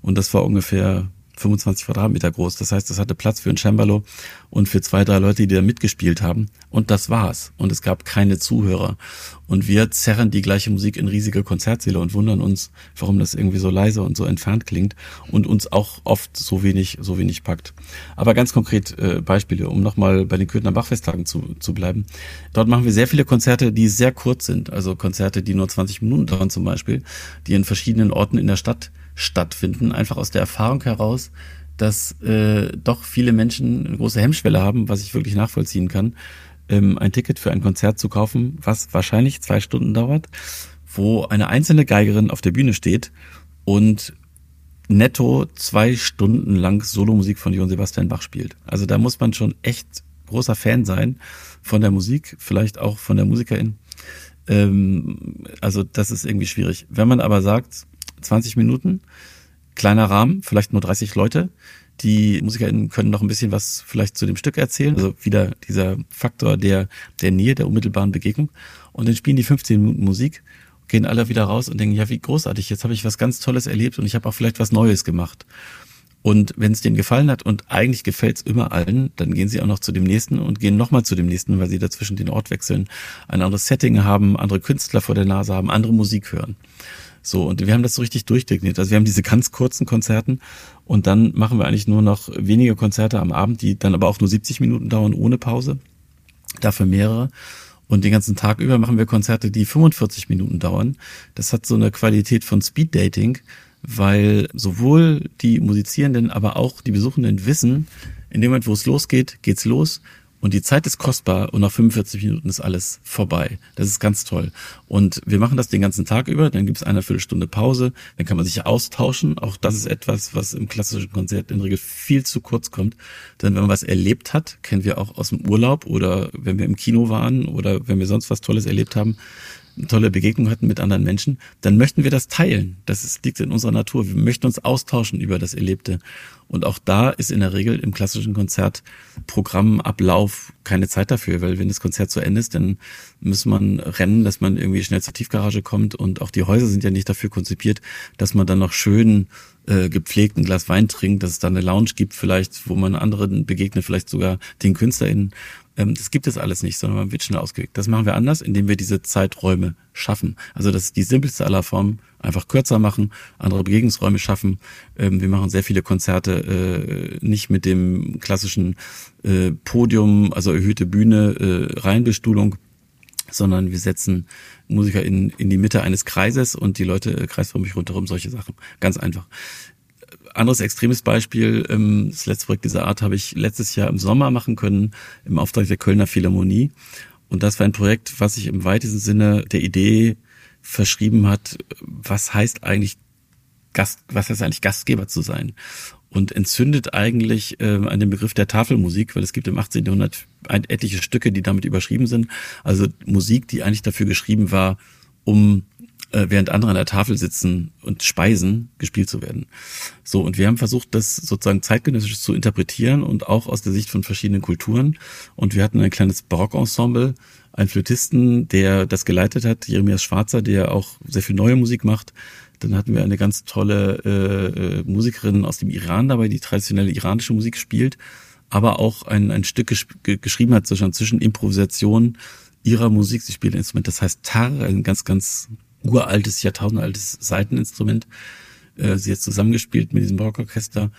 Und das war ungefähr 25 Quadratmeter groß. Das heißt, es hatte Platz für ein Cembalo und für zwei, drei Leute, die da mitgespielt haben. Und das war's. Und es gab keine Zuhörer. Und wir zerren die gleiche Musik in riesige Konzertsäle und wundern uns, warum das irgendwie so leise und so entfernt klingt und uns auch oft so wenig, so wenig packt. Aber ganz konkret äh, Beispiele, um nochmal bei den Köthner Bachfesttagen zu, zu bleiben. Dort machen wir sehr viele Konzerte, die sehr kurz sind. Also Konzerte, die nur 20 Minuten dauern zum Beispiel, die in verschiedenen Orten in der Stadt stattfinden, einfach aus der Erfahrung heraus, dass äh, doch viele Menschen eine große Hemmschwelle haben, was ich wirklich nachvollziehen kann, ähm, ein Ticket für ein Konzert zu kaufen, was wahrscheinlich zwei Stunden dauert, wo eine einzelne Geigerin auf der Bühne steht und netto zwei Stunden lang Solomusik von Johann Sebastian Bach spielt. Also da muss man schon echt großer Fan sein von der Musik, vielleicht auch von der Musikerin. Ähm, also das ist irgendwie schwierig. Wenn man aber sagt, 20 Minuten, kleiner Rahmen, vielleicht nur 30 Leute. Die MusikerInnen können noch ein bisschen was vielleicht zu dem Stück erzählen. Also wieder dieser Faktor der, der Nähe, der unmittelbaren Begegnung. Und dann spielen die 15 Minuten Musik, gehen alle wieder raus und denken, ja, wie großartig, jetzt habe ich was ganz Tolles erlebt und ich habe auch vielleicht was Neues gemacht. Und wenn es denen gefallen hat und eigentlich gefällt es immer allen, dann gehen sie auch noch zu dem nächsten und gehen nochmal zu dem nächsten, weil sie dazwischen den Ort wechseln, ein anderes Setting haben, andere Künstler vor der Nase haben, andere Musik hören. So, und wir haben das so richtig durchdekliniert. Also wir haben diese ganz kurzen Konzerten und dann machen wir eigentlich nur noch wenige Konzerte am Abend, die dann aber auch nur 70 Minuten dauern ohne Pause. Dafür mehrere. Und den ganzen Tag über machen wir Konzerte, die 45 Minuten dauern. Das hat so eine Qualität von Speed Dating, weil sowohl die Musizierenden, aber auch die Besuchenden wissen, in dem Moment, wo es losgeht, geht's los. Und die Zeit ist kostbar und nach 45 Minuten ist alles vorbei. Das ist ganz toll. Und wir machen das den ganzen Tag über, dann gibt es eine Viertelstunde Pause, dann kann man sich austauschen. Auch das ist etwas, was im klassischen Konzert in der Regel viel zu kurz kommt. Denn wenn man was erlebt hat, kennen wir auch aus dem Urlaub oder wenn wir im Kino waren oder wenn wir sonst was Tolles erlebt haben, tolle Begegnung hatten mit anderen Menschen, dann möchten wir das teilen. Das ist, liegt in unserer Natur. Wir möchten uns austauschen über das Erlebte. Und auch da ist in der Regel im klassischen Konzertprogrammablauf keine Zeit dafür, weil wenn das Konzert zu Ende ist, dann muss man rennen, dass man irgendwie schnell zur Tiefgarage kommt und auch die Häuser sind ja nicht dafür konzipiert, dass man dann noch schön äh, gepflegt ein Glas Wein trinkt, dass es da eine Lounge gibt vielleicht, wo man anderen begegnet, vielleicht sogar den KünstlerInnen. Ähm, das gibt es alles nicht, sondern man wird schnell ausgewählt. Das machen wir anders, indem wir diese Zeiträume schaffen. Also das ist die simpelste aller Formen, einfach kürzer machen, andere Begegnungsräume schaffen. Ähm, wir machen sehr viele Konzerte äh, nicht mit dem klassischen äh, Podium, also erhöhte Bühne, äh, Reihenbestuhlung, sondern wir setzen Musiker in, in die Mitte eines Kreises und die Leute äh, kreisförmig rundherum, solche Sachen. Ganz einfach. Anderes extremes Beispiel, ähm, das letzte Projekt dieser Art habe ich letztes Jahr im Sommer machen können, im Auftrag der Kölner Philharmonie. Und das war ein Projekt, was sich im weitesten Sinne der Idee verschrieben hat, was heißt eigentlich Gast, was heißt eigentlich Gastgeber zu sein? Und entzündet eigentlich äh, an dem Begriff der Tafelmusik, weil es gibt im 18. Jahrhundert etliche Stücke, die damit überschrieben sind. Also Musik, die eigentlich dafür geschrieben war, um äh, während andere an der Tafel sitzen und speisen, gespielt zu werden. So, und wir haben versucht, das sozusagen zeitgenössisch zu interpretieren und auch aus der Sicht von verschiedenen Kulturen. Und wir hatten ein kleines Barockensemble, einen Flötisten, der das geleitet hat, Jeremias Schwarzer, der auch sehr viel neue Musik macht. Dann hatten wir eine ganz tolle äh, äh Musikerin aus dem Iran dabei, die traditionelle iranische Musik spielt, aber auch ein, ein Stück gesch geschrieben hat zwischen Improvisation ihrer Musik. Sie spielt ein Instrument, das heißt Tar, ein ganz, ganz uraltes, jahrtausendaltes Seiteninstrument. Äh, sie hat zusammengespielt mit diesem Barockorchester.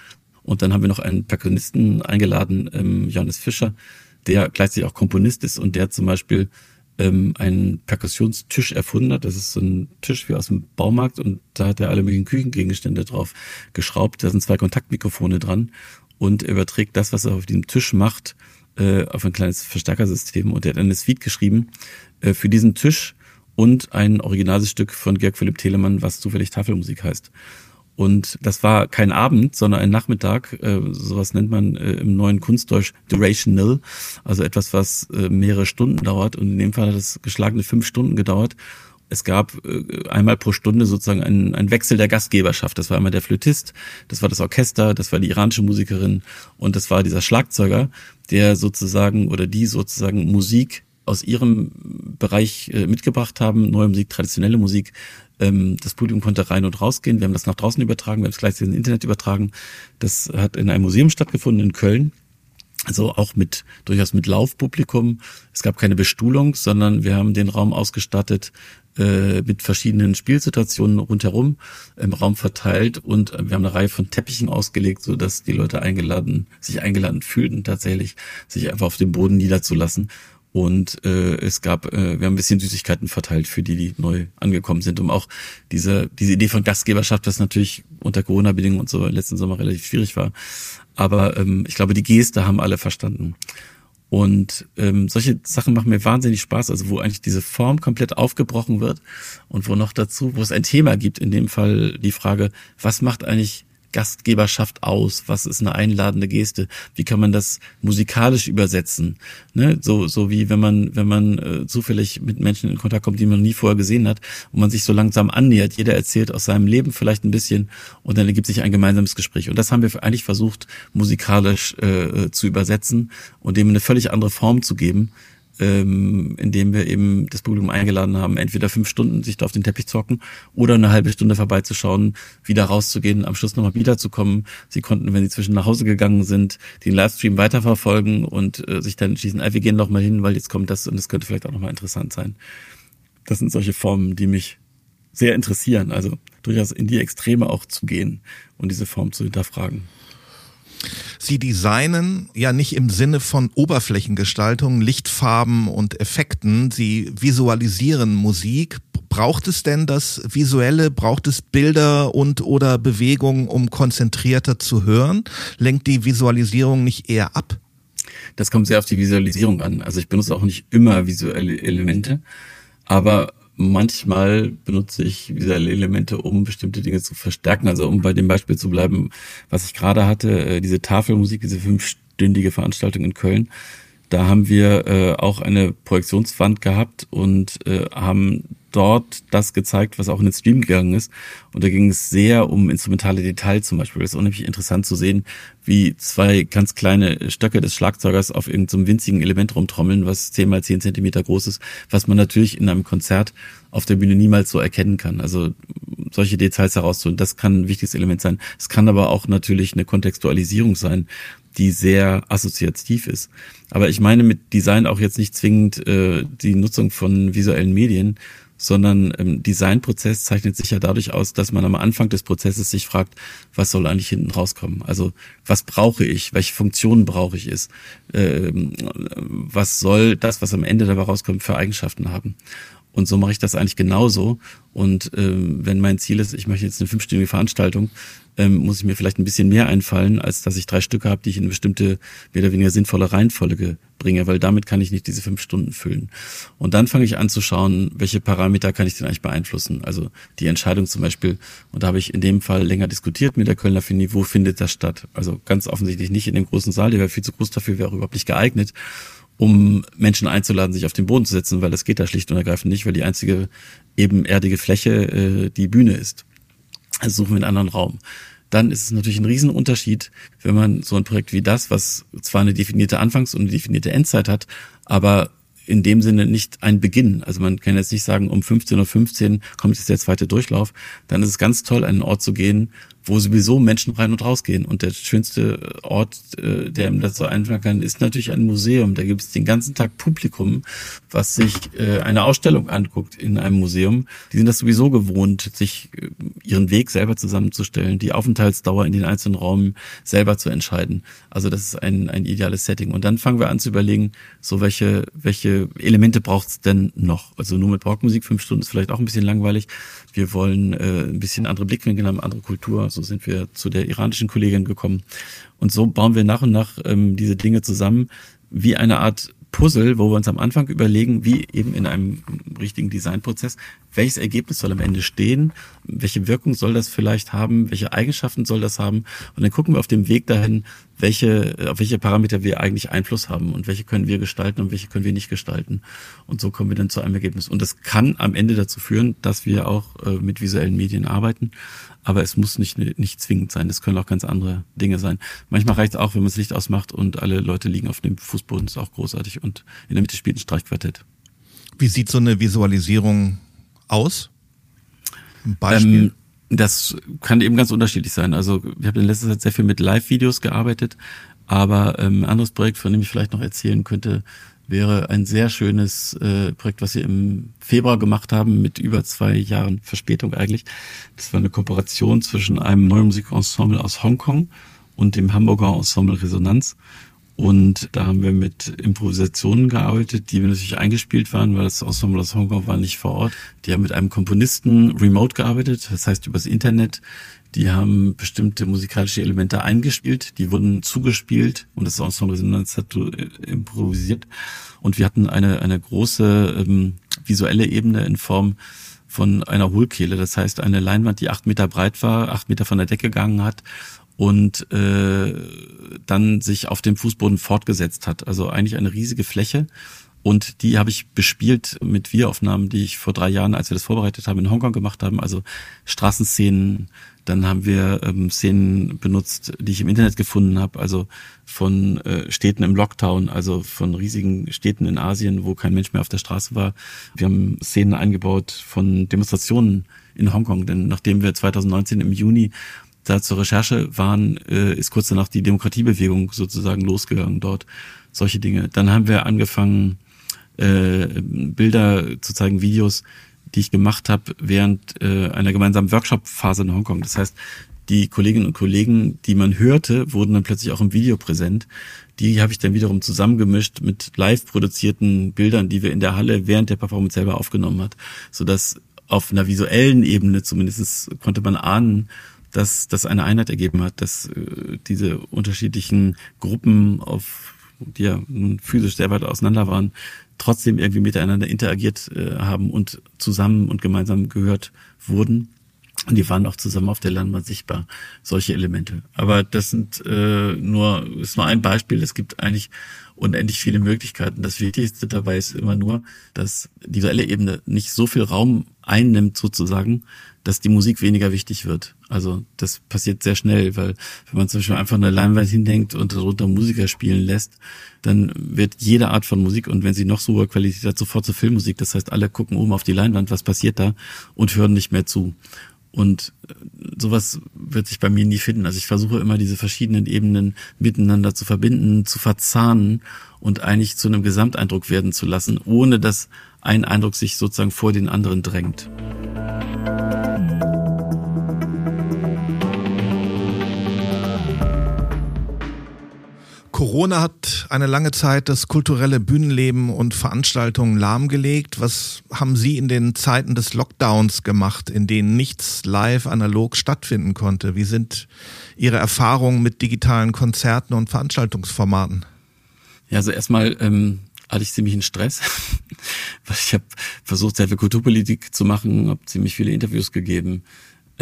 Und dann haben wir noch einen Perkussionisten eingeladen, ähm, Johannes Fischer, der gleichzeitig auch Komponist ist und der zum Beispiel ähm, einen Perkussionstisch erfunden hat. Das ist so ein Tisch wie aus dem Baumarkt und da hat er alle möglichen Küchengegenstände drauf geschraubt. Da sind zwei Kontaktmikrofone dran und er überträgt das, was er auf diesem Tisch macht, äh, auf ein kleines Verstärkersystem und er hat eine Suite geschrieben äh, für diesen Tisch und ein originales Stück von Georg Philipp Telemann, was zufällig Tafelmusik heißt. Und das war kein Abend, sondern ein Nachmittag. Äh, sowas nennt man äh, im neuen Kunstdeutsch durational, also etwas, was äh, mehrere Stunden dauert. Und in dem Fall hat es geschlagene fünf Stunden gedauert. Es gab einmal pro Stunde sozusagen einen, einen Wechsel der Gastgeberschaft. Das war einmal der Flötist, das war das Orchester, das war die iranische Musikerin und das war dieser Schlagzeuger, der sozusagen oder die sozusagen Musik aus ihrem Bereich mitgebracht haben, neue Musik, traditionelle Musik. Ähm, das Publikum konnte rein und rausgehen. Wir haben das nach draußen übertragen, wir haben es gleichzeitig ins Internet übertragen. Das hat in einem Museum stattgefunden in Köln. Also auch mit durchaus mit Laufpublikum. Es gab keine Bestuhlung, sondern wir haben den Raum ausgestattet äh, mit verschiedenen Spielsituationen rundherum im Raum verteilt und äh, wir haben eine Reihe von Teppichen ausgelegt, so dass die Leute eingeladen, sich eingeladen fühlten, tatsächlich sich einfach auf dem Boden niederzulassen und äh, es gab, äh, wir haben ein bisschen Süßigkeiten verteilt für die, die neu angekommen sind, um auch diese, diese Idee von Gastgeberschaft, das natürlich unter Corona-Bedingungen und so letzten Sommer relativ schwierig war. Aber ähm, ich glaube, die Geste haben alle verstanden. Und ähm, solche Sachen machen mir wahnsinnig Spaß, also wo eigentlich diese Form komplett aufgebrochen wird und wo noch dazu, wo es ein Thema gibt, in dem Fall die Frage, was macht eigentlich Gastgeberschaft aus? Was ist eine einladende Geste? Wie kann man das musikalisch übersetzen? Ne? So, so wie wenn man, wenn man äh, zufällig mit Menschen in Kontakt kommt, die man nie vorher gesehen hat und man sich so langsam annähert. Jeder erzählt aus seinem Leben vielleicht ein bisschen und dann ergibt sich ein gemeinsames Gespräch. Und das haben wir eigentlich versucht, musikalisch äh, zu übersetzen und dem eine völlig andere Form zu geben ähm, indem wir eben das Publikum eingeladen haben, entweder fünf Stunden sich da auf den Teppich zocken oder eine halbe Stunde vorbeizuschauen, wieder rauszugehen, am Schluss nochmal wiederzukommen. Sie konnten, wenn sie zwischen nach Hause gegangen sind, den Livestream weiterverfolgen und äh, sich dann entschließen, ah, wir gehen noch mal hin, weil jetzt kommt das und das könnte vielleicht auch nochmal interessant sein. Das sind solche Formen, die mich sehr interessieren, also durchaus in die Extreme auch zu gehen und diese Form zu hinterfragen. Sie designen ja nicht im Sinne von Oberflächengestaltung, Lichtfarben und Effekten. Sie visualisieren Musik. Braucht es denn das Visuelle? Braucht es Bilder und oder Bewegungen, um konzentrierter zu hören? Lenkt die Visualisierung nicht eher ab? Das kommt sehr auf die Visualisierung an. Also ich benutze auch nicht immer visuelle Elemente, aber manchmal benutze ich visuelle Elemente, um bestimmte Dinge zu verstärken. Also um bei dem Beispiel zu bleiben, was ich gerade hatte, äh, diese Tafelmusik, diese fünfstündige Veranstaltung in Köln. Da haben wir äh, auch eine Projektionswand gehabt und äh, haben dort das gezeigt, was auch in den Stream gegangen ist. Und da ging es sehr um instrumentale Details zum Beispiel. Das ist unheimlich interessant zu sehen, wie zwei ganz kleine Stöcke des Schlagzeugers auf irgendeinem so winzigen Element rumtrommeln, was zehn mal zehn Zentimeter groß ist, was man natürlich in einem Konzert auf der Bühne niemals so erkennen kann. Also solche Details herauszuholen, das kann ein wichtiges Element sein. Es kann aber auch natürlich eine Kontextualisierung sein, die sehr assoziativ ist. Aber ich meine mit Design auch jetzt nicht zwingend äh, die Nutzung von visuellen Medien, sondern ähm, Designprozess zeichnet sich ja dadurch aus, dass man am Anfang des Prozesses sich fragt, was soll eigentlich hinten rauskommen? Also was brauche ich? Welche Funktionen brauche ich es? Ähm, was soll das, was am Ende dabei rauskommt, für Eigenschaften haben? Und so mache ich das eigentlich genauso. Und ähm, wenn mein Ziel ist, ich möchte jetzt eine fünfstündige Veranstaltung, ähm, muss ich mir vielleicht ein bisschen mehr einfallen, als dass ich drei Stücke habe, die ich in eine bestimmte, mehr oder weniger sinnvolle Reihenfolge bringe, weil damit kann ich nicht diese fünf Stunden füllen. Und dann fange ich an zu schauen, welche Parameter kann ich denn eigentlich beeinflussen. Also die Entscheidung zum Beispiel, und da habe ich in dem Fall länger diskutiert mit der Kölner Fini, wo findet das statt? Also ganz offensichtlich nicht in dem großen Saal, der wäre viel zu groß dafür, wäre auch überhaupt nicht geeignet um Menschen einzuladen, sich auf den Boden zu setzen, weil das geht da schlicht und ergreifend nicht, weil die einzige ebenerdige Fläche äh, die Bühne ist. Also suchen wir einen anderen Raum. Dann ist es natürlich ein Riesenunterschied, wenn man so ein Projekt wie das, was zwar eine definierte Anfangs- und eine definierte Endzeit hat, aber in dem Sinne nicht ein Beginn. Also man kann jetzt nicht sagen, um 15.15 Uhr kommt jetzt der zweite Durchlauf. Dann ist es ganz toll, an einen Ort zu gehen, wo sowieso Menschen rein und rausgehen. Und der schönste Ort, äh, der ihm so einfallen kann, ist natürlich ein Museum. Da gibt es den ganzen Tag Publikum, was sich äh, eine Ausstellung anguckt in einem Museum. Die sind das sowieso gewohnt, sich äh, ihren Weg selber zusammenzustellen, die Aufenthaltsdauer in den einzelnen Räumen selber zu entscheiden. Also das ist ein, ein ideales Setting. Und dann fangen wir an zu überlegen, so welche, welche Elemente braucht es denn noch? Also nur mit Rockmusik, fünf Stunden ist vielleicht auch ein bisschen langweilig. Wir wollen äh, ein bisschen andere Blickwinkel haben, andere Kultur. So sind wir zu der iranischen Kollegin gekommen. Und so bauen wir nach und nach ähm, diese Dinge zusammen, wie eine Art Puzzle, wo wir uns am Anfang überlegen, wie eben in einem richtigen Designprozess, welches Ergebnis soll am Ende stehen, welche Wirkung soll das vielleicht haben, welche Eigenschaften soll das haben? Und dann gucken wir auf dem Weg dahin, welche, auf welche Parameter wir eigentlich Einfluss haben und welche können wir gestalten und welche können wir nicht gestalten. Und so kommen wir dann zu einem Ergebnis. Und das kann am Ende dazu führen, dass wir auch äh, mit visuellen Medien arbeiten, aber es muss nicht, nicht zwingend sein. Das können auch ganz andere Dinge sein. Manchmal reicht es auch, wenn man das Licht ausmacht und alle Leute liegen auf dem Fußboden. Das ist auch großartig. Und in der Mitte spielt ein Streichquartett. Wie sieht so eine Visualisierung aus? Ein Beispiel? Ähm, das kann eben ganz unterschiedlich sein. Also ich habe in letzter Zeit sehr viel mit Live-Videos gearbeitet, aber ähm, ein anderes Projekt, von dem ich vielleicht noch erzählen könnte, wäre ein sehr schönes äh, Projekt, was wir im Februar gemacht haben, mit über zwei Jahren Verspätung eigentlich. Das war eine Kooperation zwischen einem neuen Musikensemble aus Hongkong und dem Hamburger Ensemble Resonanz. Und da haben wir mit Improvisationen gearbeitet, die natürlich eingespielt waren, weil das Ensemble aus Hongkong war nicht vor Ort. Die haben mit einem Komponisten remote gearbeitet, das heißt übers Internet. Die haben bestimmte musikalische Elemente eingespielt, die wurden zugespielt und das Ensemble Resonanz hat äh, improvisiert. Und wir hatten eine, eine große ähm, visuelle Ebene in Form von einer Hohlkehle, das heißt eine Leinwand, die acht Meter breit war, acht Meter von der Decke gegangen hat und äh, dann sich auf dem Fußboden fortgesetzt hat. Also eigentlich eine riesige Fläche. Und die habe ich bespielt mit Videoaufnahmen, die ich vor drei Jahren, als wir das vorbereitet haben, in Hongkong gemacht haben. Also Straßenszenen. Dann haben wir ähm, Szenen benutzt, die ich im Internet gefunden habe. Also von äh, Städten im Lockdown, also von riesigen Städten in Asien, wo kein Mensch mehr auf der Straße war. Wir haben Szenen eingebaut von Demonstrationen in Hongkong. Denn nachdem wir 2019 im Juni da zur Recherche waren, äh, ist kurz danach die Demokratiebewegung sozusagen losgegangen dort. Solche Dinge. Dann haben wir angefangen, äh, Bilder zu zeigen, Videos, die ich gemacht habe während äh, einer gemeinsamen Workshop-Phase in Hongkong. Das heißt, die Kolleginnen und Kollegen, die man hörte, wurden dann plötzlich auch im Video präsent. Die habe ich dann wiederum zusammengemischt mit live produzierten Bildern, die wir in der Halle während der Performance selber aufgenommen hat, sodass auf einer visuellen Ebene zumindest konnte man ahnen, dass das eine Einheit ergeben hat, dass äh, diese unterschiedlichen Gruppen, auf, die ja nun physisch sehr weit auseinander waren, trotzdem irgendwie miteinander interagiert äh, haben und zusammen und gemeinsam gehört wurden. Und die waren auch zusammen auf der Leinwand sichtbar, solche Elemente. Aber das sind äh, nur, ist nur ein Beispiel. Es gibt eigentlich unendlich viele Möglichkeiten. Das Wichtigste dabei ist immer nur, dass die visuelle Ebene nicht so viel Raum einnimmt sozusagen, dass die Musik weniger wichtig wird. Also das passiert sehr schnell, weil wenn man zum Beispiel einfach eine Leinwand hindenkt und darunter Musiker spielen lässt, dann wird jede Art von Musik und wenn sie noch so hohe Qualität hat, sofort zur Filmmusik. Das heißt, alle gucken oben auf die Leinwand, was passiert da und hören nicht mehr zu. Und äh, sowas wird sich bei mir nie finden. Also ich versuche immer diese verschiedenen Ebenen miteinander zu verbinden, zu verzahnen und eigentlich zu einem Gesamteindruck werden zu lassen, ohne dass ein Eindruck sich sozusagen vor den anderen drängt. Corona hat eine lange Zeit das kulturelle Bühnenleben und Veranstaltungen lahmgelegt. Was haben Sie in den Zeiten des Lockdowns gemacht, in denen nichts live analog stattfinden konnte? Wie sind Ihre Erfahrungen mit digitalen Konzerten und Veranstaltungsformaten? Ja, also erstmal ähm, hatte ich ziemlich einen Stress, weil ich habe versucht, sehr viel Kulturpolitik zu machen, habe ziemlich viele Interviews gegeben,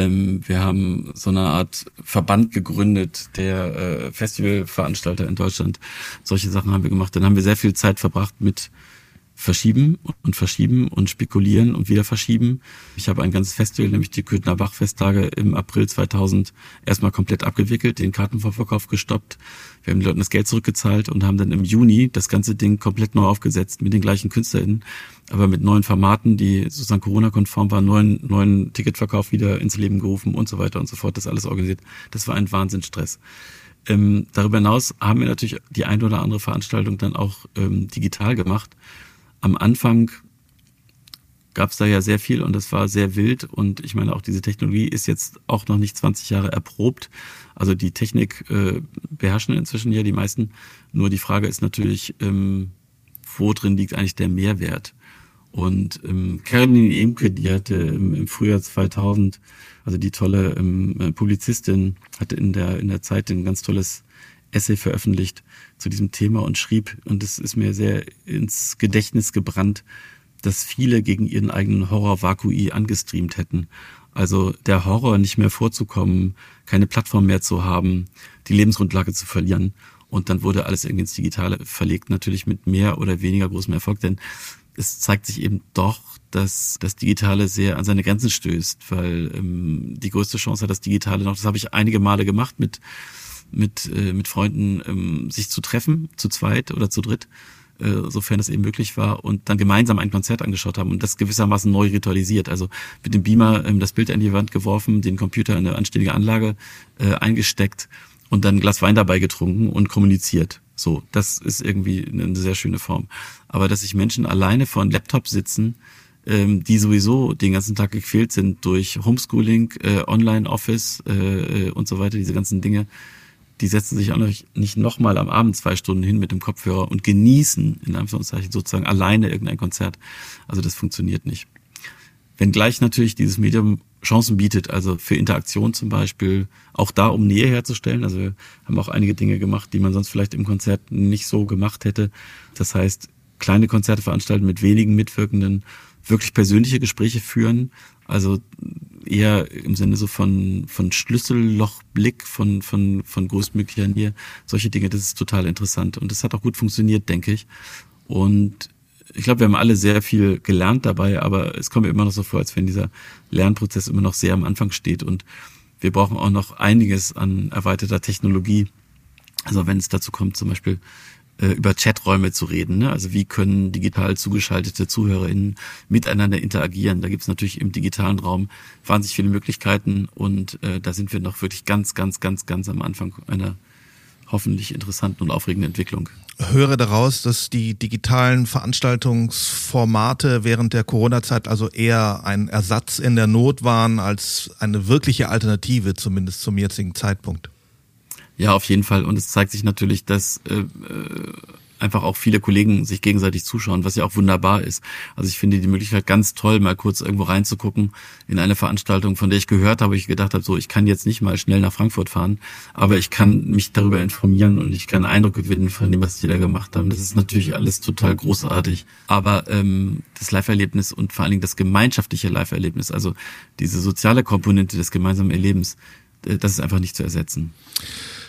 ähm, wir haben so eine Art Verband gegründet, der äh, Festivalveranstalter in Deutschland. Solche Sachen haben wir gemacht. Dann haben wir sehr viel Zeit verbracht mit verschieben und verschieben und spekulieren und wieder verschieben. Ich habe ein ganzes Festival, nämlich die Köthner Bachfesttage im April 2000 erstmal komplett abgewickelt, den Kartenvorverkauf gestoppt. Wir haben den Leuten das Geld zurückgezahlt und haben dann im Juni das ganze Ding komplett neu aufgesetzt mit den gleichen KünstlerInnen, aber mit neuen Formaten, die sozusagen Corona-konform waren, neuen, neuen Ticketverkauf wieder ins Leben gerufen und so weiter und so fort, das alles organisiert. Das war ein Wahnsinnsstress. Ähm, darüber hinaus haben wir natürlich die ein oder andere Veranstaltung dann auch ähm, digital gemacht am Anfang gab es da ja sehr viel und das war sehr wild und ich meine auch diese Technologie ist jetzt auch noch nicht 20 Jahre erprobt. Also die Technik äh, beherrschen inzwischen ja die meisten. Nur die Frage ist natürlich, ähm, wo drin liegt eigentlich der Mehrwert? Und ähm, Caroline Emke, die hatte im, im Frühjahr 2000, also die tolle ähm, Publizistin, hatte in der in der Zeit ein ganz tolles Essay veröffentlicht zu diesem Thema und schrieb, und es ist mir sehr ins Gedächtnis gebrannt, dass viele gegen ihren eigenen Horror Vakui angestreamt hätten. Also der Horror nicht mehr vorzukommen, keine Plattform mehr zu haben, die Lebensgrundlage zu verlieren. Und dann wurde alles irgendwie ins Digitale verlegt, natürlich mit mehr oder weniger großem Erfolg, denn es zeigt sich eben doch, dass das Digitale sehr an seine Grenzen stößt, weil ähm, die größte Chance hat das Digitale noch, das habe ich einige Male gemacht mit mit, äh, mit Freunden ähm, sich zu treffen, zu zweit oder zu dritt, äh, sofern es eben möglich war, und dann gemeinsam ein Konzert angeschaut haben und das gewissermaßen neu ritualisiert. Also mit dem Beamer ähm, das Bild an die Wand geworfen, den Computer in eine anständige Anlage äh, eingesteckt und dann ein Glas Wein dabei getrunken und kommuniziert. So, das ist irgendwie eine sehr schöne Form. Aber dass sich Menschen alleine vor einem Laptop sitzen, ähm, die sowieso den ganzen Tag gequält sind durch Homeschooling, äh, Online-Office äh, äh und so weiter, diese ganzen Dinge, die setzen sich auch nicht nochmal am Abend zwei Stunden hin mit dem Kopfhörer und genießen, in Anführungszeichen, sozusagen alleine irgendein Konzert. Also das funktioniert nicht. Wenngleich natürlich dieses Medium Chancen bietet, also für Interaktion zum Beispiel, auch da, um Nähe herzustellen. Also wir haben auch einige Dinge gemacht, die man sonst vielleicht im Konzert nicht so gemacht hätte. Das heißt, kleine Konzerte veranstalten mit wenigen Mitwirkenden, wirklich persönliche Gespräche führen, also eher im Sinne so von, von Schlüssellochblick, von, von, von größtmöglicher Nähe. Solche Dinge, das ist total interessant. Und das hat auch gut funktioniert, denke ich. Und ich glaube, wir haben alle sehr viel gelernt dabei, aber es kommt mir immer noch so vor, als wenn dieser Lernprozess immer noch sehr am Anfang steht. Und wir brauchen auch noch einiges an erweiterter Technologie. Also wenn es dazu kommt, zum Beispiel äh, über Chaträume zu reden. Ne? Also wie können digital zugeschaltete ZuhörerInnen miteinander interagieren? Da gibt es natürlich im digitalen Raum wahnsinnig viele Möglichkeiten und äh, da sind wir noch wirklich ganz, ganz, ganz, ganz am Anfang einer hoffentlich interessanten und aufregenden Entwicklung. Höre daraus, dass die digitalen Veranstaltungsformate während der Corona-Zeit also eher ein Ersatz in der Not waren als eine wirkliche Alternative, zumindest zum jetzigen Zeitpunkt. Ja, auf jeden Fall. Und es zeigt sich natürlich, dass äh, äh, einfach auch viele Kollegen sich gegenseitig zuschauen, was ja auch wunderbar ist. Also ich finde die Möglichkeit ganz toll, mal kurz irgendwo reinzugucken in eine Veranstaltung, von der ich gehört habe, ich gedacht habe, so ich kann jetzt nicht mal schnell nach Frankfurt fahren, aber ich kann mich darüber informieren und ich kann Eindruck gewinnen von dem, was die da gemacht haben. Das ist natürlich alles total großartig. Aber ähm, das Live-Erlebnis und vor allen Dingen das gemeinschaftliche Live-Erlebnis, also diese soziale Komponente des gemeinsamen Erlebens, äh, das ist einfach nicht zu ersetzen.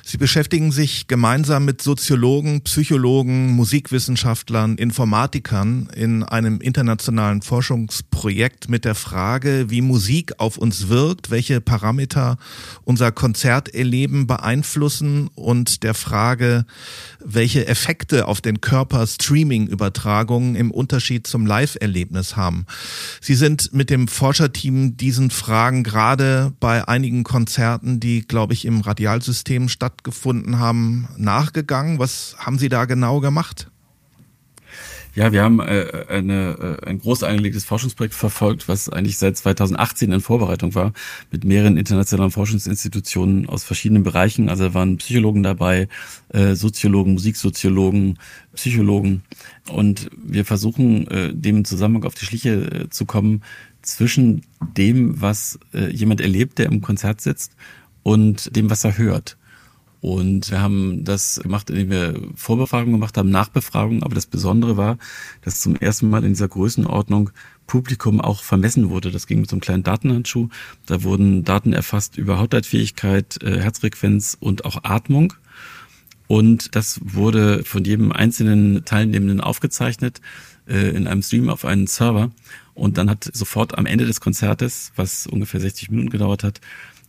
Sie beschäftigen sich gemeinsam mit Soziologen, Psychologen, Musikwissenschaftlern, Informatikern in einem internationalen Forschungsprojekt mit der Frage, wie Musik auf uns wirkt, welche Parameter unser Konzerterleben beeinflussen und der Frage, welche Effekte auf den Körper Streaming-Übertragungen im Unterschied zum Live-Erlebnis haben. Sie sind mit dem Forscherteam diesen Fragen gerade bei einigen Konzerten, die, glaube ich, im Radialsystem stattfinden, stattgefunden haben, nachgegangen? Was haben Sie da genau gemacht? Ja, wir haben äh, eine, äh, ein groß angelegtes Forschungsprojekt verfolgt, was eigentlich seit 2018 in Vorbereitung war, mit mehreren internationalen Forschungsinstitutionen aus verschiedenen Bereichen. Also da waren Psychologen dabei, äh, Soziologen, Musiksoziologen, Psychologen. Und wir versuchen, dem Zusammenhang auf die Schliche zu kommen zwischen dem, was jemand erlebt, der im Konzert sitzt, und dem, was er hört. Und wir haben das gemacht, indem wir Vorbefragungen gemacht haben, Nachbefragungen. Aber das Besondere war, dass zum ersten Mal in dieser Größenordnung Publikum auch vermessen wurde. Das ging mit so einem kleinen Datenhandschuh. Da wurden Daten erfasst über Hautleitfähigkeit, äh, Herzfrequenz und auch Atmung. Und das wurde von jedem einzelnen Teilnehmenden aufgezeichnet äh, in einem Stream auf einen Server. Und dann hat sofort am Ende des Konzertes, was ungefähr 60 Minuten gedauert hat,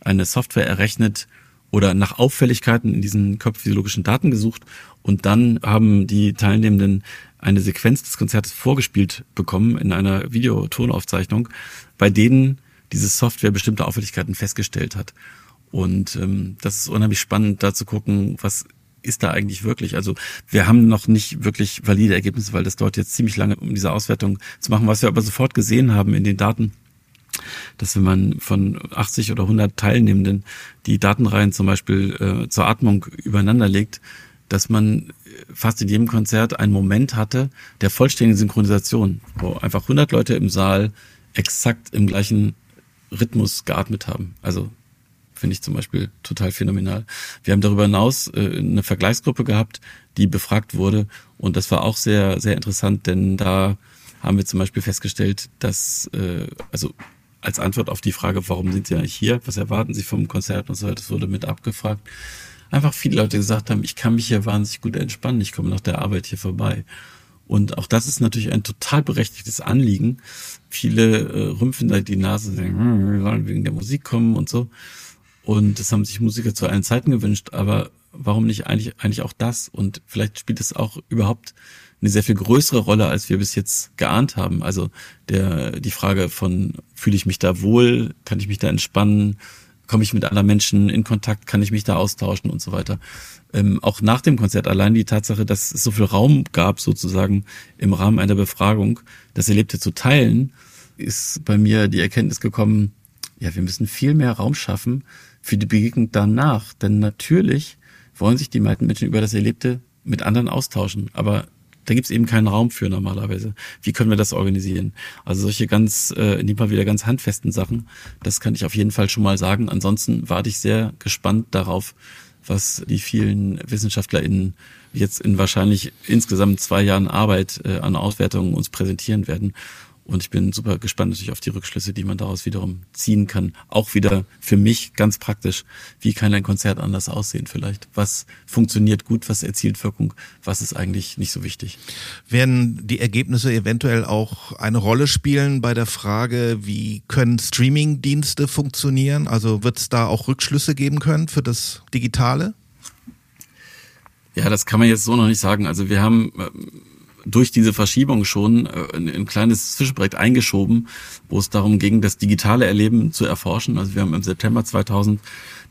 eine Software errechnet, oder nach Auffälligkeiten in diesen körperphysiologischen Daten gesucht und dann haben die Teilnehmenden eine Sequenz des Konzertes vorgespielt bekommen in einer Videotonaufzeichnung, bei denen diese Software bestimmte Auffälligkeiten festgestellt hat. Und ähm, das ist unheimlich spannend, da zu gucken, was ist da eigentlich wirklich? Also wir haben noch nicht wirklich valide Ergebnisse, weil das dauert jetzt ziemlich lange, um diese Auswertung zu machen. Was wir aber sofort gesehen haben in den Daten, dass wenn man von 80 oder 100 Teilnehmenden die Datenreihen zum Beispiel äh, zur Atmung übereinander legt, dass man fast in jedem Konzert einen Moment hatte der vollständigen Synchronisation, wo einfach 100 Leute im Saal exakt im gleichen Rhythmus geatmet haben. Also finde ich zum Beispiel total phänomenal. Wir haben darüber hinaus äh, eine Vergleichsgruppe gehabt, die befragt wurde und das war auch sehr, sehr interessant, denn da haben wir zum Beispiel festgestellt, dass äh, also als Antwort auf die Frage, warum sind Sie eigentlich hier, was erwarten Sie vom Konzert und so weiter, das wurde mit abgefragt. Einfach viele Leute gesagt haben, ich kann mich hier wahnsinnig gut entspannen, ich komme nach der Arbeit hier vorbei. Und auch das ist natürlich ein total berechtigtes Anliegen. Viele äh, rümpfen da die Nase und sagen, hm, wir sollen wegen der Musik kommen und so. Und das haben sich Musiker zu allen Zeiten gewünscht, aber warum nicht eigentlich, eigentlich auch das? Und vielleicht spielt es auch überhaupt eine sehr viel größere Rolle, als wir bis jetzt geahnt haben. Also der, die Frage von, fühle ich mich da wohl, kann ich mich da entspannen, komme ich mit anderen Menschen in Kontakt, kann ich mich da austauschen und so weiter. Ähm, auch nach dem Konzert allein die Tatsache, dass es so viel Raum gab, sozusagen im Rahmen einer Befragung, das Erlebte zu teilen, ist bei mir die Erkenntnis gekommen, ja, wir müssen viel mehr Raum schaffen für die Begegnung danach. Denn natürlich wollen sich die meisten Menschen über das Erlebte mit anderen austauschen. Aber da gibt es eben keinen Raum für normalerweise. Wie können wir das organisieren? Also solche ganz, äh, in dem wieder ganz handfesten Sachen, das kann ich auf jeden Fall schon mal sagen. Ansonsten warte ich sehr gespannt darauf, was die vielen WissenschaftlerInnen jetzt in wahrscheinlich insgesamt zwei Jahren Arbeit äh, an Auswertungen uns präsentieren werden. Und ich bin super gespannt natürlich auf die Rückschlüsse, die man daraus wiederum ziehen kann. Auch wieder für mich ganz praktisch. Wie kann ein Konzert anders aussehen vielleicht? Was funktioniert gut? Was erzielt Wirkung? Was ist eigentlich nicht so wichtig? Werden die Ergebnisse eventuell auch eine Rolle spielen bei der Frage, wie können Streaming-Dienste funktionieren? Also wird es da auch Rückschlüsse geben können für das Digitale? Ja, das kann man jetzt so noch nicht sagen. Also wir haben durch diese Verschiebung schon äh, ein, ein kleines Zwischenprojekt eingeschoben, wo es darum ging, das digitale Erleben zu erforschen. Also wir haben im September 2000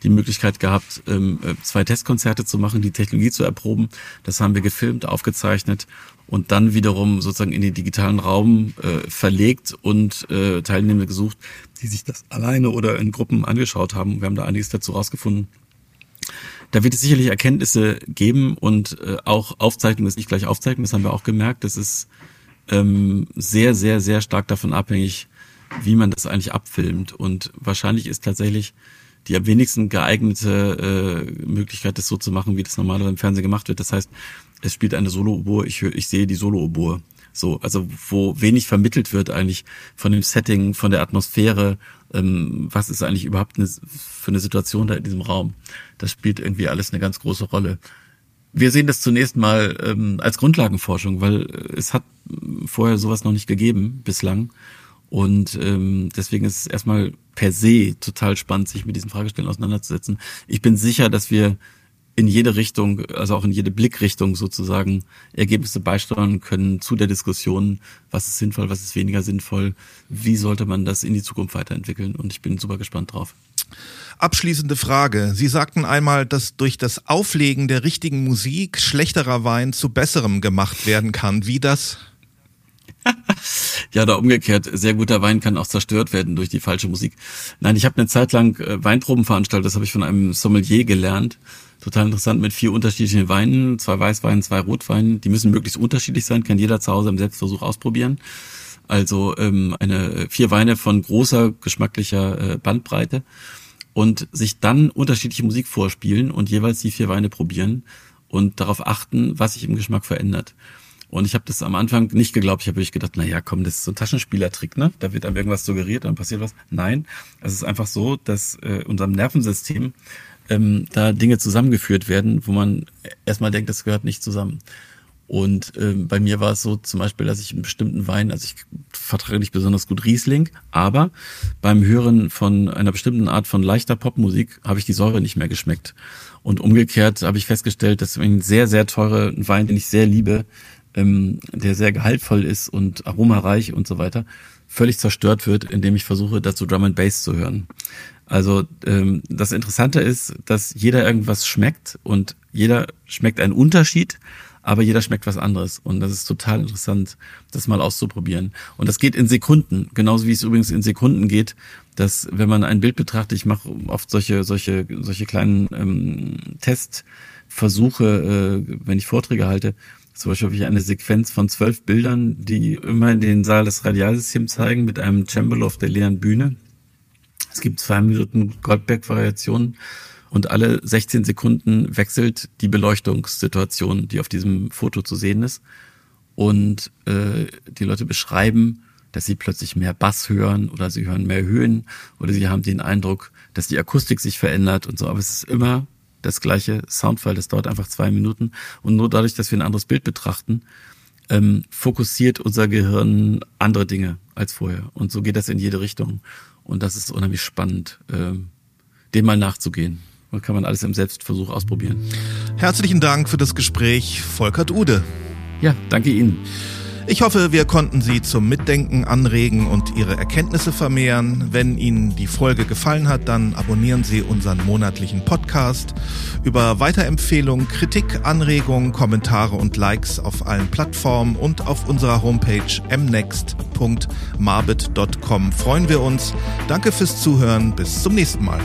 die Möglichkeit gehabt, ähm, äh, zwei Testkonzerte zu machen, die Technologie zu erproben. Das haben wir gefilmt, aufgezeichnet und dann wiederum sozusagen in den digitalen Raum äh, verlegt und äh, Teilnehmer gesucht, die sich das alleine oder in Gruppen angeschaut haben. Wir haben da einiges dazu rausgefunden da wird es sicherlich Erkenntnisse geben und äh, auch Aufzeichnung ist nicht gleich Aufzeichnung, das haben wir auch gemerkt. Das ist ähm, sehr, sehr, sehr stark davon abhängig, wie man das eigentlich abfilmt. Und wahrscheinlich ist tatsächlich die am wenigsten geeignete äh, Möglichkeit, das so zu machen, wie das normalerweise im Fernsehen gemacht wird. Das heißt, es spielt eine Solo-Oboe, ich, ich sehe die Solo-Oboe. So, also wo wenig vermittelt wird eigentlich von dem Setting, von der Atmosphäre, ähm, was ist eigentlich überhaupt eine, für eine Situation da in diesem Raum. Das spielt irgendwie alles eine ganz große Rolle. Wir sehen das zunächst mal ähm, als Grundlagenforschung, weil es hat vorher sowas noch nicht gegeben bislang. Und ähm, deswegen ist es erstmal per se total spannend, sich mit diesen Fragestellen auseinanderzusetzen. Ich bin sicher, dass wir in jede Richtung, also auch in jede Blickrichtung sozusagen Ergebnisse beisteuern können zu der Diskussion, was ist sinnvoll, was ist weniger sinnvoll, wie sollte man das in die Zukunft weiterentwickeln. Und ich bin super gespannt drauf. Abschließende Frage. Sie sagten einmal, dass durch das Auflegen der richtigen Musik schlechterer Wein zu besserem gemacht werden kann. Wie das? ja, da umgekehrt, sehr guter Wein kann auch zerstört werden durch die falsche Musik. Nein, ich habe eine Zeit lang äh, Weinproben veranstaltet, das habe ich von einem Sommelier gelernt. Total interessant mit vier unterschiedlichen Weinen, zwei Weißweinen, zwei Rotweinen. Die müssen möglichst unterschiedlich sein, kann jeder zu Hause im Selbstversuch ausprobieren. Also ähm, eine vier Weine von großer geschmacklicher äh, Bandbreite und sich dann unterschiedliche Musik vorspielen und jeweils die vier Weine probieren und darauf achten, was sich im Geschmack verändert. Und ich habe das am Anfang nicht geglaubt. Ich habe wirklich gedacht, na ja, komm, das ist so ein Taschenspielertrick, ne? Da wird dann irgendwas suggeriert, dann passiert was. Nein, es ist einfach so, dass äh, unserem Nervensystem ähm, da Dinge zusammengeführt werden, wo man erstmal denkt, das gehört nicht zusammen. Und ähm, bei mir war es so zum Beispiel, dass ich einen bestimmten Wein, also ich vertrage nicht besonders gut Riesling, aber beim Hören von einer bestimmten Art von leichter Popmusik habe ich die Säure nicht mehr geschmeckt. Und umgekehrt habe ich festgestellt, dass ein sehr, sehr teurer Wein, den ich sehr liebe, ähm, der sehr gehaltvoll ist und aromareich und so weiter, völlig zerstört wird, indem ich versuche, dazu Drum and Bass zu hören. Also ähm, das Interessante ist, dass jeder irgendwas schmeckt und jeder schmeckt einen Unterschied, aber jeder schmeckt was anderes. Und das ist total interessant, das mal auszuprobieren. Und das geht in Sekunden, genauso wie es übrigens in Sekunden geht, dass wenn man ein Bild betrachtet, ich mache oft solche, solche, solche kleinen ähm, Testversuche, äh, wenn ich Vorträge halte, zum Beispiel habe ich eine Sequenz von zwölf Bildern, die immer in den Saal des Radialsystems zeigen, mit einem Cembalo auf der leeren Bühne. Es gibt zwei Minuten Goldberg-Variationen und alle 16 Sekunden wechselt die Beleuchtungssituation, die auf diesem Foto zu sehen ist. Und äh, die Leute beschreiben, dass sie plötzlich mehr Bass hören oder sie hören mehr Höhen oder sie haben den Eindruck, dass die Akustik sich verändert und so. Aber es ist immer das gleiche Soundfile, das dauert einfach zwei Minuten. Und nur dadurch, dass wir ein anderes Bild betrachten, ähm, fokussiert unser Gehirn andere Dinge als vorher. Und so geht das in jede Richtung. Und das ist unheimlich spannend, ähm, dem mal nachzugehen. Da kann man alles im Selbstversuch ausprobieren. Herzlichen Dank für das Gespräch, Volkert Ude. Ja, danke Ihnen. Ich hoffe, wir konnten Sie zum Mitdenken anregen und Ihre Erkenntnisse vermehren. Wenn Ihnen die Folge gefallen hat, dann abonnieren Sie unseren monatlichen Podcast. Über Weiterempfehlungen, Kritik, Anregungen, Kommentare und Likes auf allen Plattformen und auf unserer Homepage mnext.marbit.com freuen wir uns. Danke fürs Zuhören. Bis zum nächsten Mal.